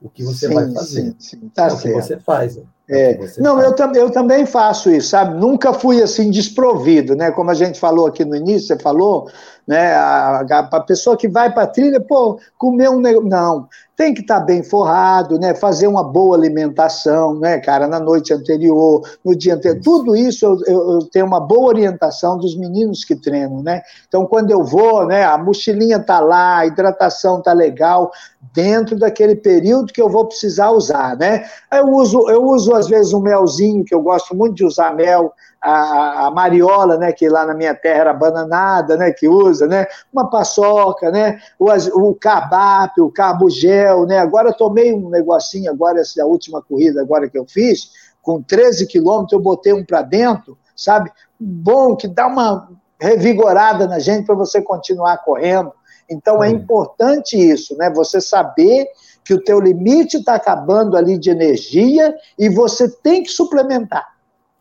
o que você sim, vai fazer. Sim, sim, tá é certo. o que você faz. É. Não, eu, eu também faço isso, sabe? Nunca fui assim desprovido, né? Como a gente falou aqui no início, você falou, né? A, a pessoa que vai para a trilha, pô, comer um negócio. Não, tem que estar tá bem forrado, né? Fazer uma boa alimentação, né, cara? Na noite anterior, no dia anterior. Isso. Tudo isso eu, eu, eu, tenho uma boa orientação dos meninos que treinam, né? Então, quando eu vou, né? A mochilinha tá lá, a hidratação tá legal, dentro daquele período que eu vou precisar usar, né? Eu uso, eu uso às vezes um melzinho, que eu gosto muito de usar mel, a, a, mariola, né, que lá na minha terra era bananada, né, que usa, né, uma paçoca, né, o, o cabap, o carbogel, né, agora eu tomei um negocinho, agora essa última corrida agora que eu fiz, com 13 quilômetros, eu botei um para dentro, sabe, bom, que dá uma revigorada na gente para você continuar correndo, então é importante isso, né, você saber que o teu limite está acabando ali de energia e você tem que suplementar.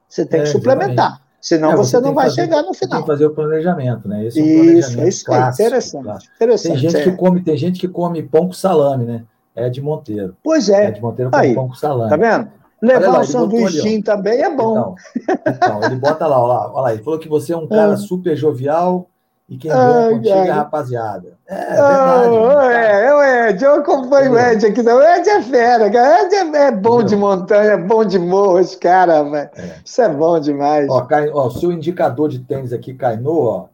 Você tem é, que suplementar. Senão é, você, você não vai fazer, chegar no final. Tem que fazer o planejamento, né? Esse é um isso, isso clássico, interessante, clássico. interessante. Tem gente, é. que come, tem gente que come pão com salame, né? É de Monteiro. Pois é. É de Monteiro com pão com salame. Tá vendo? Levar lá, um sanduichinho também é bom. Então, então, ele bota lá, olha lá, olha lá, ele falou que você é um cara é. super jovial, e quem contigo é a rapaziada. É, é verdade. Oh, é, o Ed, eu acompanho o Ed aqui. Não. O Ed é fera, cara. Ed é, é bom Entendeu? de montanha, é bom de morro, esse cara, velho. É. Isso é bom demais. Ó, cai, ó, o seu indicador de tênis aqui, Cainô, ó,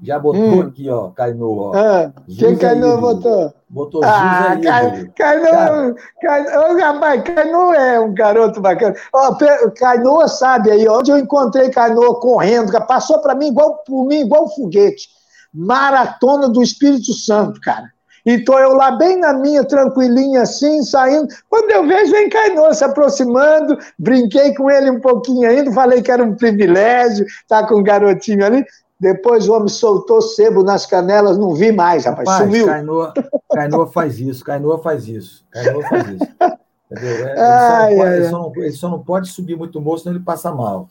já botou hum. aqui, ó, Cainô, ó. Ah, quem Cainô botou? Botou ah, Cainô, Cainô, rapaz, Cainô é um garoto bacana. Ó, Cainô sabe aí, onde eu encontrei Cainô correndo, passou para mim igual, por mim igual um foguete maratona do Espírito Santo, cara. Então eu lá bem na minha, tranquilinha assim, saindo. Quando eu vejo, vem Cainô se aproximando, brinquei com ele um pouquinho ainda, falei que era um privilégio estar tá com um garotinho ali. Depois o homem soltou sebo nas canelas, não vi mais, rapaz, rapaz sumiu. Cainoa, faz isso, Cainoa faz isso, Cainoa faz isso. Entendeu? Ele, ai, só pode, ele, só não, ele, só não pode, subir muito moço, senão ele passa mal.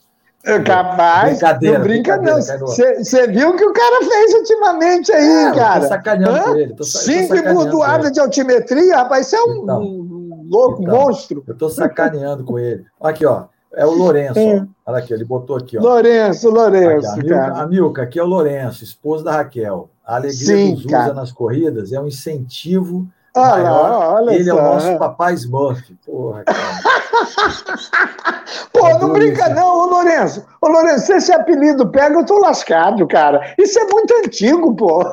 Capaz, não brinca não. Você viu o que o cara fez ultimamente aí, é, cara? Tô sacaneando Hã? com ele. Tô, Cinco bordoadas de altimetria, rapaz, você é um então, louco, então, monstro. Eu tô sacaneando com ele. Aqui, ó, é o Lourenço. É. Olha aqui, ele botou aqui, ó. Lourenço, Lourenço, aqui, a, Milka, a Milka, aqui é o Lourenço, esposo da Raquel. A alegria Sim, dos usa nas corridas é um incentivo Olha, maior. Olha ele só. é o nosso papai Smurf. Porra, cara. Pô, não brinca não, ô Lourenço. Ô Lourenço, se esse apelido pega, eu tô lascado, cara. Isso é muito antigo, pô.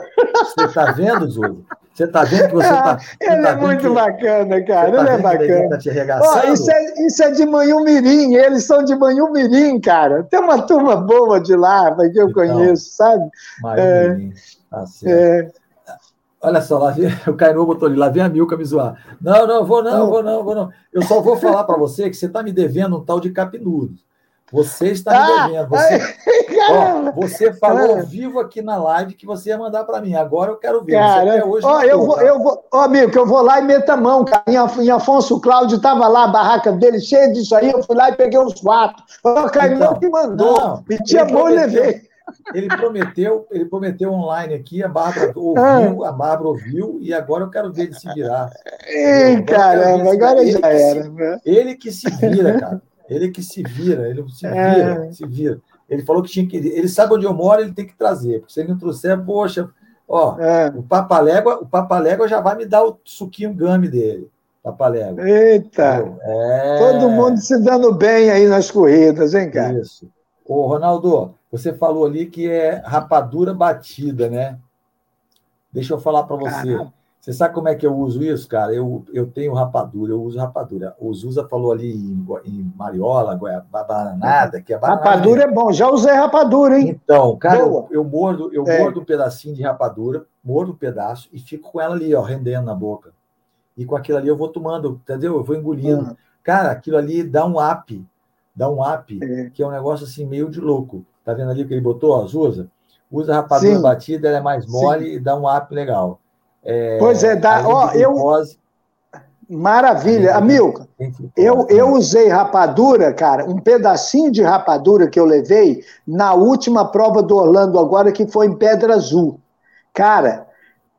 Você tá vendo, Zulo? Você tá vendo que você tá. ele tá é muito que, bacana, cara. Tá ele é bacana. Tá te Ó, isso, é, isso é de Manhumirim, eles são de Manhumirim, cara. Tem uma turma boa de lá, que eu então, conheço, sabe? Manhumirim, é, tá certo. É, Olha só, lá vem, o Caio botou ali, lá vem a Milka me zoar. Não, não, vou não, vou não, vou não. Eu só vou falar para você que você está me devendo um tal de capinudo. Você está me ah, devendo. Você, ó, você falou ao vivo aqui na live que você ia mandar para mim. Agora eu quero ver. Cara, hoje ó, eu, vou, tá? eu vou, ó, amigo, que eu vou lá e meto a mão, cara. Em Afonso Cláudio estava lá, a barraca dele cheia disso aí. Eu fui lá e peguei uns quatro. O Caio então, que mandou. Não, Meti a mão e levei. Ele prometeu, ele prometeu online aqui, a Bárbara ouviu, a Bárbara ouviu, e agora eu quero ver ele se virar. Ei, caramba, agora já era. Se, ele que se vira, cara. Ele que se vira, ele se é. vira, é. se vira. Ele falou que tinha que. Ele sabe onde eu moro, ele tem que trazer. Porque se ele não trouxer, poxa, ó, é. o Papalégua, o Papalégua já vai me dar o suquinho game dele. Papalégua. Eita! É... Todo mundo se dando bem aí nas corridas, hein, cara? Isso. Ô, Ronaldo, você falou ali que é rapadura batida, né? Deixa eu falar para você. Caramba. Você sabe como é que eu uso isso, cara? Eu, eu tenho rapadura, eu uso rapadura. O Zuza falou ali em, em Mariola, bananada, que é bananada. Rapadura é bom, já usei rapadura, hein? Então, cara, eu, eu, mordo, eu é. mordo um pedacinho de rapadura, mordo um pedaço e fico com ela ali, ó, rendendo na boca. E com aquilo ali eu vou tomando, entendeu? Eu vou engolindo. Uhum. Cara, aquilo ali dá um up, dá um up, é. que é um negócio assim meio de louco. Tá vendo ali o que ele botou, ó, Zuza? Usa a rapadura Sim. batida, ela é mais mole Sim. e dá um up legal. É, pois é, dá. Ó, eu. Maravilha. Amilca, eu, eu usei rapadura, cara, um pedacinho de rapadura que eu levei na última prova do Orlando agora, que foi em Pedra Azul. Cara,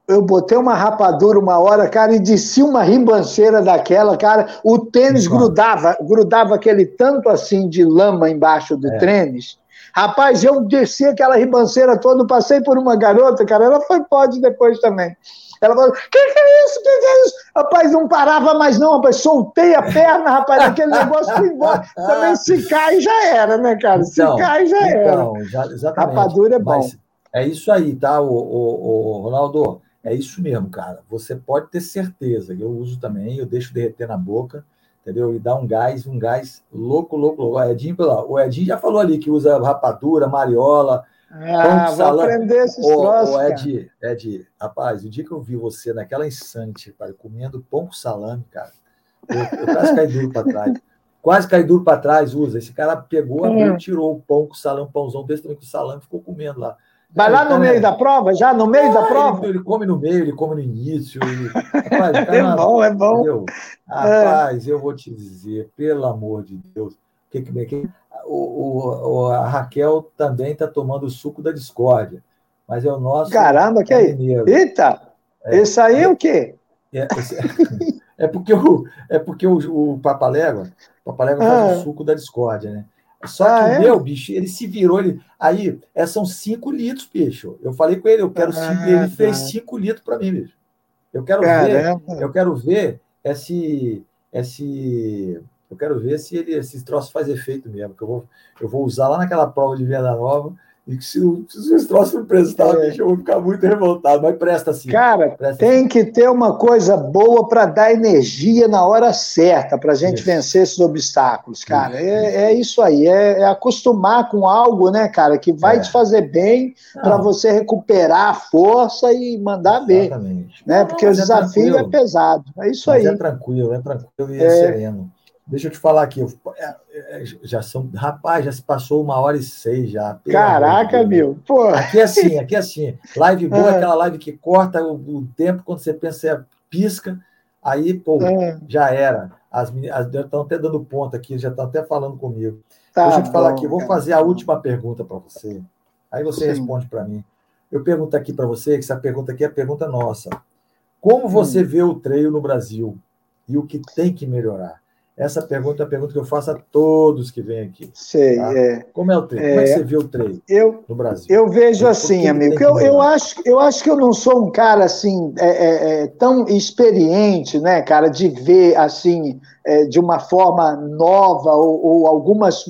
eu botei uma rapadura uma hora, cara, e desci uma ribanceira daquela, cara. O tênis grudava, grudava aquele tanto assim de lama embaixo do é. tênis. Rapaz, eu desci aquela ribanceira toda, passei por uma garota, cara, ela foi pode depois também. Ela falou: que que é isso? Que que é isso? Rapaz, não parava mais, não, rapaz. Soltei a perna, rapaz, aquele negócio foi embora. Também se cai já era, né, cara? Se então, cai já então, era. Já, exatamente. Rapadura é bom. Mas é isso aí, tá, o, o, o Ronaldo? É isso mesmo, cara. Você pode ter certeza. Eu uso também, eu deixo derreter na boca, entendeu? E dá um gás, um gás louco, louco, louco. O Edinho, o Edinho já falou ali que usa rapadura, mariola, ah, vou salame. aprender esses ô, troços, ô, Ed, Ed, rapaz, o dia que eu vi você naquela insante, cara, comendo pão com salame, cara, eu, eu quase caí duro para trás. Quase caí duro para trás, usa. Esse cara pegou, abriu, hum. tirou o pão com salame, pãozão desse também com salame, ficou comendo lá. Vai lá no meio da prova, já no meio ah, da prova? Ele, ele, come no meio, ele come no início. Ele... Rapaz, cara, é bom, é bom. Entendeu? Rapaz, é. eu vou te dizer, pelo amor de Deus, que que, que o, o, a Raquel também está tomando o suco da discórdia. Mas é o nosso. Caramba, que aí? Eita! É, esse aí é, é o quê? É, é, porque o, é porque o, o Papalégua, Papalégua ah. faz o suco da discórdia, né? Só ah, que o é? meu, bicho, ele se virou. Ele... Aí, é, são 5 litros, bicho. Eu falei com ele, eu quero 5. Ah, ele fez 5 litros para mim, bicho. Eu quero Caramba. ver, eu quero ver esse, esse eu quero ver se ele, esses troços faz efeito mesmo, que eu vou, eu vou usar lá naquela prova de venda nova e que se, se os troços não prestar, é. eu vou ficar muito revoltado, mas presta sim. Cara, presta tem que ter uma coisa boa para dar energia na hora certa, para a gente isso. vencer esses obstáculos, cara. Isso. É, é isso aí, é, é, acostumar com algo, né, cara, que vai é. te fazer bem para você recuperar a força e mandar Exatamente. ver. Né? Porque não, o é desafio é, pesado. É isso mas aí. É tranquilo, é tranquilo e é sereno. Deixa eu te falar aqui, é, é, já são, rapaz, já se passou uma hora e seis já. Caraca, meu, pô. Aqui é assim, aqui é assim. Live boa é aquela live que corta o, o, tempo quando você pensa, você pisca, aí, pô, é. já era. As meninas estão até dando ponta aqui, já estão até falando comigo. Tá Deixa eu te falar bom, aqui, vou fazer a última pergunta para você. Aí você Sim. responde para mim. Eu pergunto aqui para você, que essa pergunta aqui é a pergunta nossa. Como você hum. vê o treino no Brasil e o que tem que melhorar? Essa pergunta é a pergunta que eu faço a todos que vêm aqui. Sei, tá? é. Como é o treino? É, Como é que você vê o treino eu, no Brasil? Eu vejo assim, amigo, eu, eu, acho, eu acho que eu não sou um cara assim é, é, é tão experiente, né, cara, de ver assim é, de uma forma nova ou, ou algumas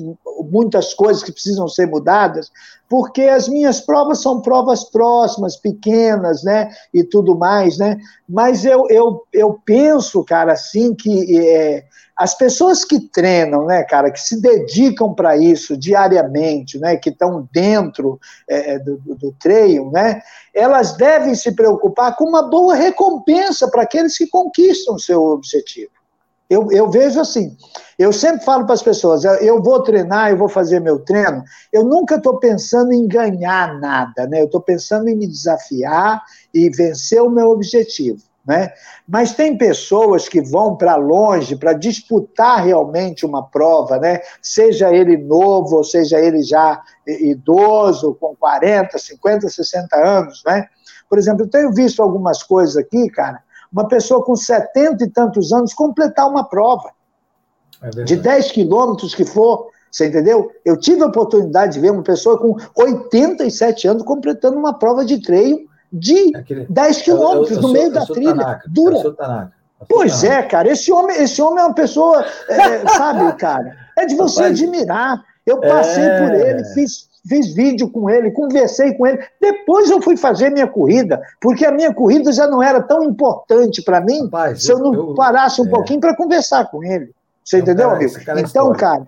muitas coisas que precisam ser mudadas, porque as minhas provas são provas próximas, pequenas, né, e tudo mais, né, mas eu, eu, eu penso, cara, assim, que é, as pessoas que treinam, né, cara, que se dedicam para isso diariamente, né, que estão dentro é, do, do, do treino, né, elas devem se preocupar com uma boa recompensa para aqueles que conquistam o seu objetivo. Eu, eu vejo assim, eu sempre falo para as pessoas, eu vou treinar, eu vou fazer meu treino, eu nunca estou pensando em ganhar nada, né? Eu estou pensando em me desafiar e vencer o meu objetivo. Né? Mas tem pessoas que vão para longe para disputar realmente uma prova, né? seja ele novo, ou seja ele já idoso, com 40, 50, 60 anos. Né? Por exemplo, eu tenho visto algumas coisas aqui, cara, uma pessoa com 70 e tantos anos completar uma prova. É de 10 quilômetros que for, você entendeu? Eu tive a oportunidade de ver uma pessoa com 87 anos completando uma prova de treino de é Aquele, 10 quilômetros eu, eu, eu no sou, meio da trilha. Tanaka, dura. Pois é, cara, esse homem, esse homem é uma pessoa, é, sabe, cara, é de você admirar. Eu passei é... por ele, fiz, fiz vídeo com ele, conversei com ele. Depois eu fui fazer minha corrida, porque a minha corrida já não era tão importante para mim Rapaz, se eu não eu, parasse um é... pouquinho para conversar com ele. Você entendeu, cara, amigo? Cara é então, cara,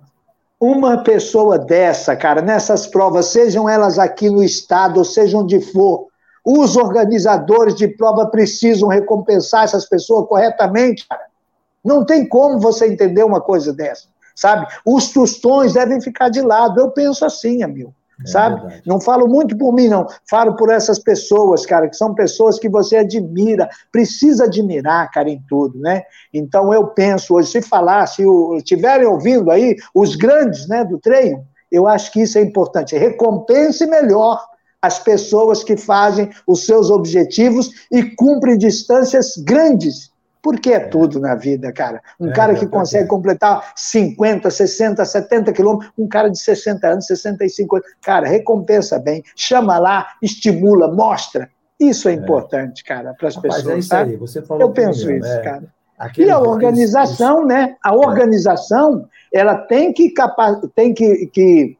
uma pessoa dessa, cara, nessas provas, sejam elas aqui no estado, ou seja onde for, os organizadores de prova precisam recompensar essas pessoas corretamente, cara. Não tem como você entender uma coisa dessa, sabe? Os tostões devem ficar de lado. Eu penso assim, amigo. É sabe? Verdade. Não falo muito por mim, não. Falo por essas pessoas, cara, que são pessoas que você admira, precisa admirar, cara, em tudo, né? Então eu penso hoje, se falar, se estiverem ouvindo aí, os grandes, né, do treino, eu acho que isso é importante. Recompense melhor as pessoas que fazem os seus objetivos e cumprem distâncias grandes. Porque é, é. tudo na vida, cara. Um é, cara que consegue completar 50, 60, 70 quilômetros, um cara de 60 anos, 65 anos, cara, recompensa bem, chama lá, estimula, mostra. Isso é, é. importante, cara, para as pessoas. É isso aí, você falou Eu penso isso, né? cara. Aquele, e a organização, né? A organização, ela tem que, capa tem que, que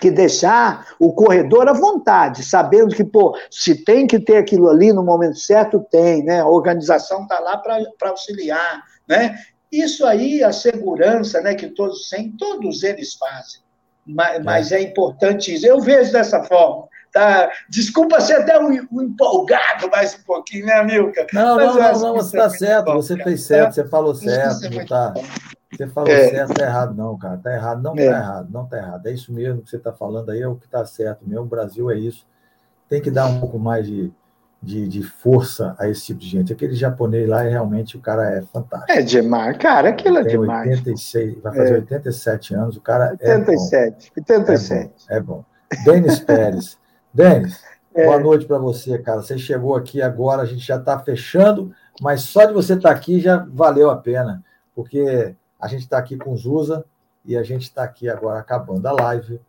que deixar o corredor à vontade, sabendo que, pô, se tem que ter aquilo ali no momento certo, tem, né? A organização está lá para auxiliar, né? Isso aí, a segurança, né, que todos têm, todos eles fazem. Mas, é. mas é importante isso. Eu vejo dessa forma. Tá? Desculpa ser até um, um, empolgado mais um pouquinho, né, Milka? Não, não, não, não, você está certo, bom, você fez certo, você falou certo, tá? Você falou é. certo, tá errado, não, cara. Tá errado, não tá é. tá errado, não tá errado. É isso mesmo que você está falando aí, é o que tá certo mesmo. O Brasil é isso. Tem que dar um pouco mais de, de, de, força a esse tipo de gente. Aquele japonês lá, é realmente, o cara é fantástico. É demais, cara, aquilo é Tem demais. 86, vai fazer é. 87 anos, o cara 87, é bom. 87. É bom. É bom. Denis Pérez. Denis, é. boa noite para você, cara. Você chegou aqui agora, a gente já está fechando, mas só de você estar tá aqui já valeu a pena, porque a gente está aqui com o Zusa e a gente está aqui agora acabando a live.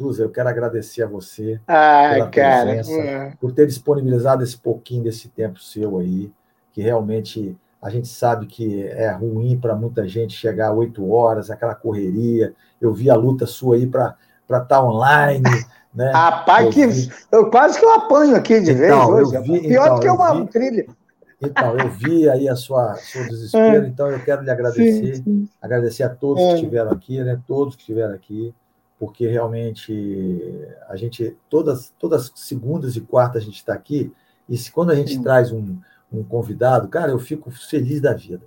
Zusa, eu quero agradecer a você Ai, pela cara, presença, é. por ter disponibilizado esse pouquinho desse tempo seu aí, que realmente a gente sabe que é ruim para muita gente chegar oito horas, aquela correria. Eu vi a luta sua aí para estar tá online. Né? Rapaz, eu que vi... eu quase que eu apanho aqui de então, vez hoje. Vi, Pior então, do que uma vi... trilha. Então, eu vi aí a sua seu desespero, é. então eu quero lhe agradecer, sim, sim. agradecer a todos é. que estiveram aqui, né? Todos que estiveram aqui, porque realmente a gente todas todas segundas e quartas a gente está aqui e se, quando a gente sim. traz um, um convidado, cara, eu fico feliz da vida,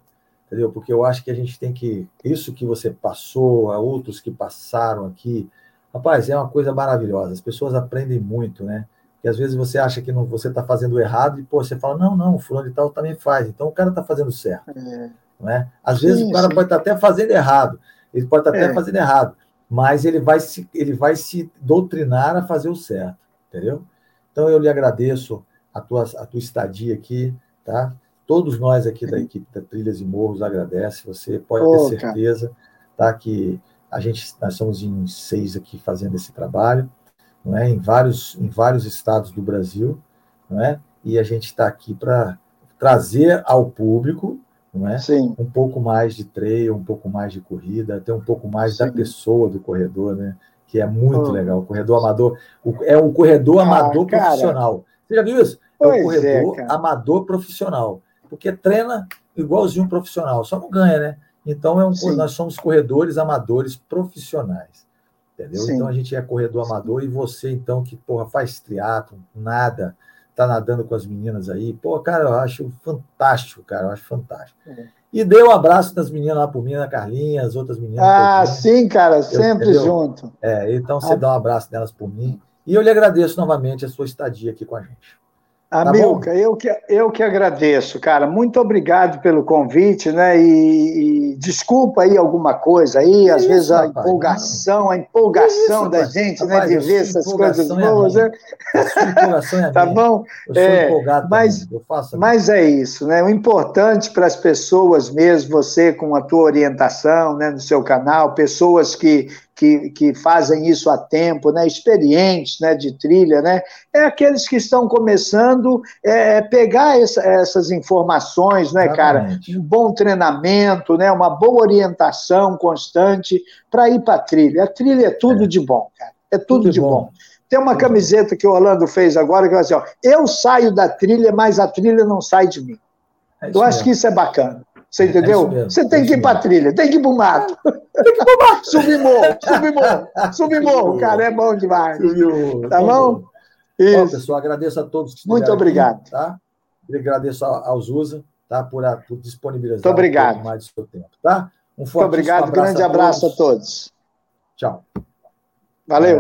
entendeu? Porque eu acho que a gente tem que isso que você passou, a outros que passaram aqui, rapaz, é uma coisa maravilhosa. As pessoas aprendem muito, né? Que às vezes você acha que não, você está fazendo errado e pô, você fala, não, não, o fulano de tal também faz, então o cara está fazendo certo. É. Não é? Às vezes o cara pode estar tá até fazendo errado, ele pode estar tá até é. fazendo errado, mas ele vai, se, ele vai se doutrinar a fazer o certo, entendeu? Então eu lhe agradeço a tua, a tua estadia aqui, tá? Todos nós aqui da equipe da Trilhas e Morros agradece, você pode ter certeza, tá? Que a gente, nós somos em seis aqui fazendo esse trabalho, não é? em, vários, em vários estados do Brasil, não é? e a gente está aqui para trazer ao público não é? Sim. um pouco mais de trail, um pouco mais de corrida, até um pouco mais Sim. da pessoa do corredor, né? que é muito oh. legal. O corredor amador o, é o corredor ah, amador cara. profissional. Você já viu isso? É o corredor é, amador profissional, porque treina igualzinho um profissional, só não ganha, né? Então é um, nós somos corredores amadores profissionais. Entendeu? Sim. Então a gente é corredor amador e você, então, que porra, faz triatlo, nada, tá nadando com as meninas aí. Pô, cara, eu acho fantástico, cara, eu acho fantástico. É. E dê um abraço das meninas lá por mim, a Carlinha, as outras meninas. Ah, sim, cara, sempre eu, junto. É, então você ah. dá um abraço delas por mim. E eu lhe agradeço novamente a sua estadia aqui com a gente. Amilca, tá eu, que, eu que agradeço, cara. Muito obrigado pelo convite, né? E, e desculpa aí alguma coisa aí, às isso, vezes a rapaz, empolgação, não. a empolgação isso, da rapaz. gente, rapaz, né? De ver essas coisas é boas, né? empolgação é tá bom? Eu sou é, empolgado mas, eu faço mas é isso, né? O importante para as pessoas mesmo, você com a tua orientação, né, no seu canal, pessoas que que, que fazem isso há tempo, né, experientes né, de trilha, né, é aqueles que estão começando é, é pegar essa, essas informações, né, cara, um bom treinamento, né, uma boa orientação constante para ir para a trilha. A trilha é tudo é. de bom, cara, é tudo, tudo de bom. bom. Tem uma camiseta que o Orlando fez agora que vai assim, ó, eu saio da trilha, mas a trilha não sai de mim. É eu acho mesmo. que isso é bacana. Você é entendeu? É você tem é que ir para trilha, tem que ir para o mato. Tem que ir para o mato. Subir morro, subir morro, subir morro, cara, é bom demais. Tá bom? Isso. Bom, pessoal, agradeço a todos que Muito obrigado. Aqui, tá? agradeço aos USA tá? por, a, por disponibilizar Muito obrigado. Um mais do seu tempo. Tá? Um forte Muito obrigado, abraço grande abraço a todos. Tchau. Valeu.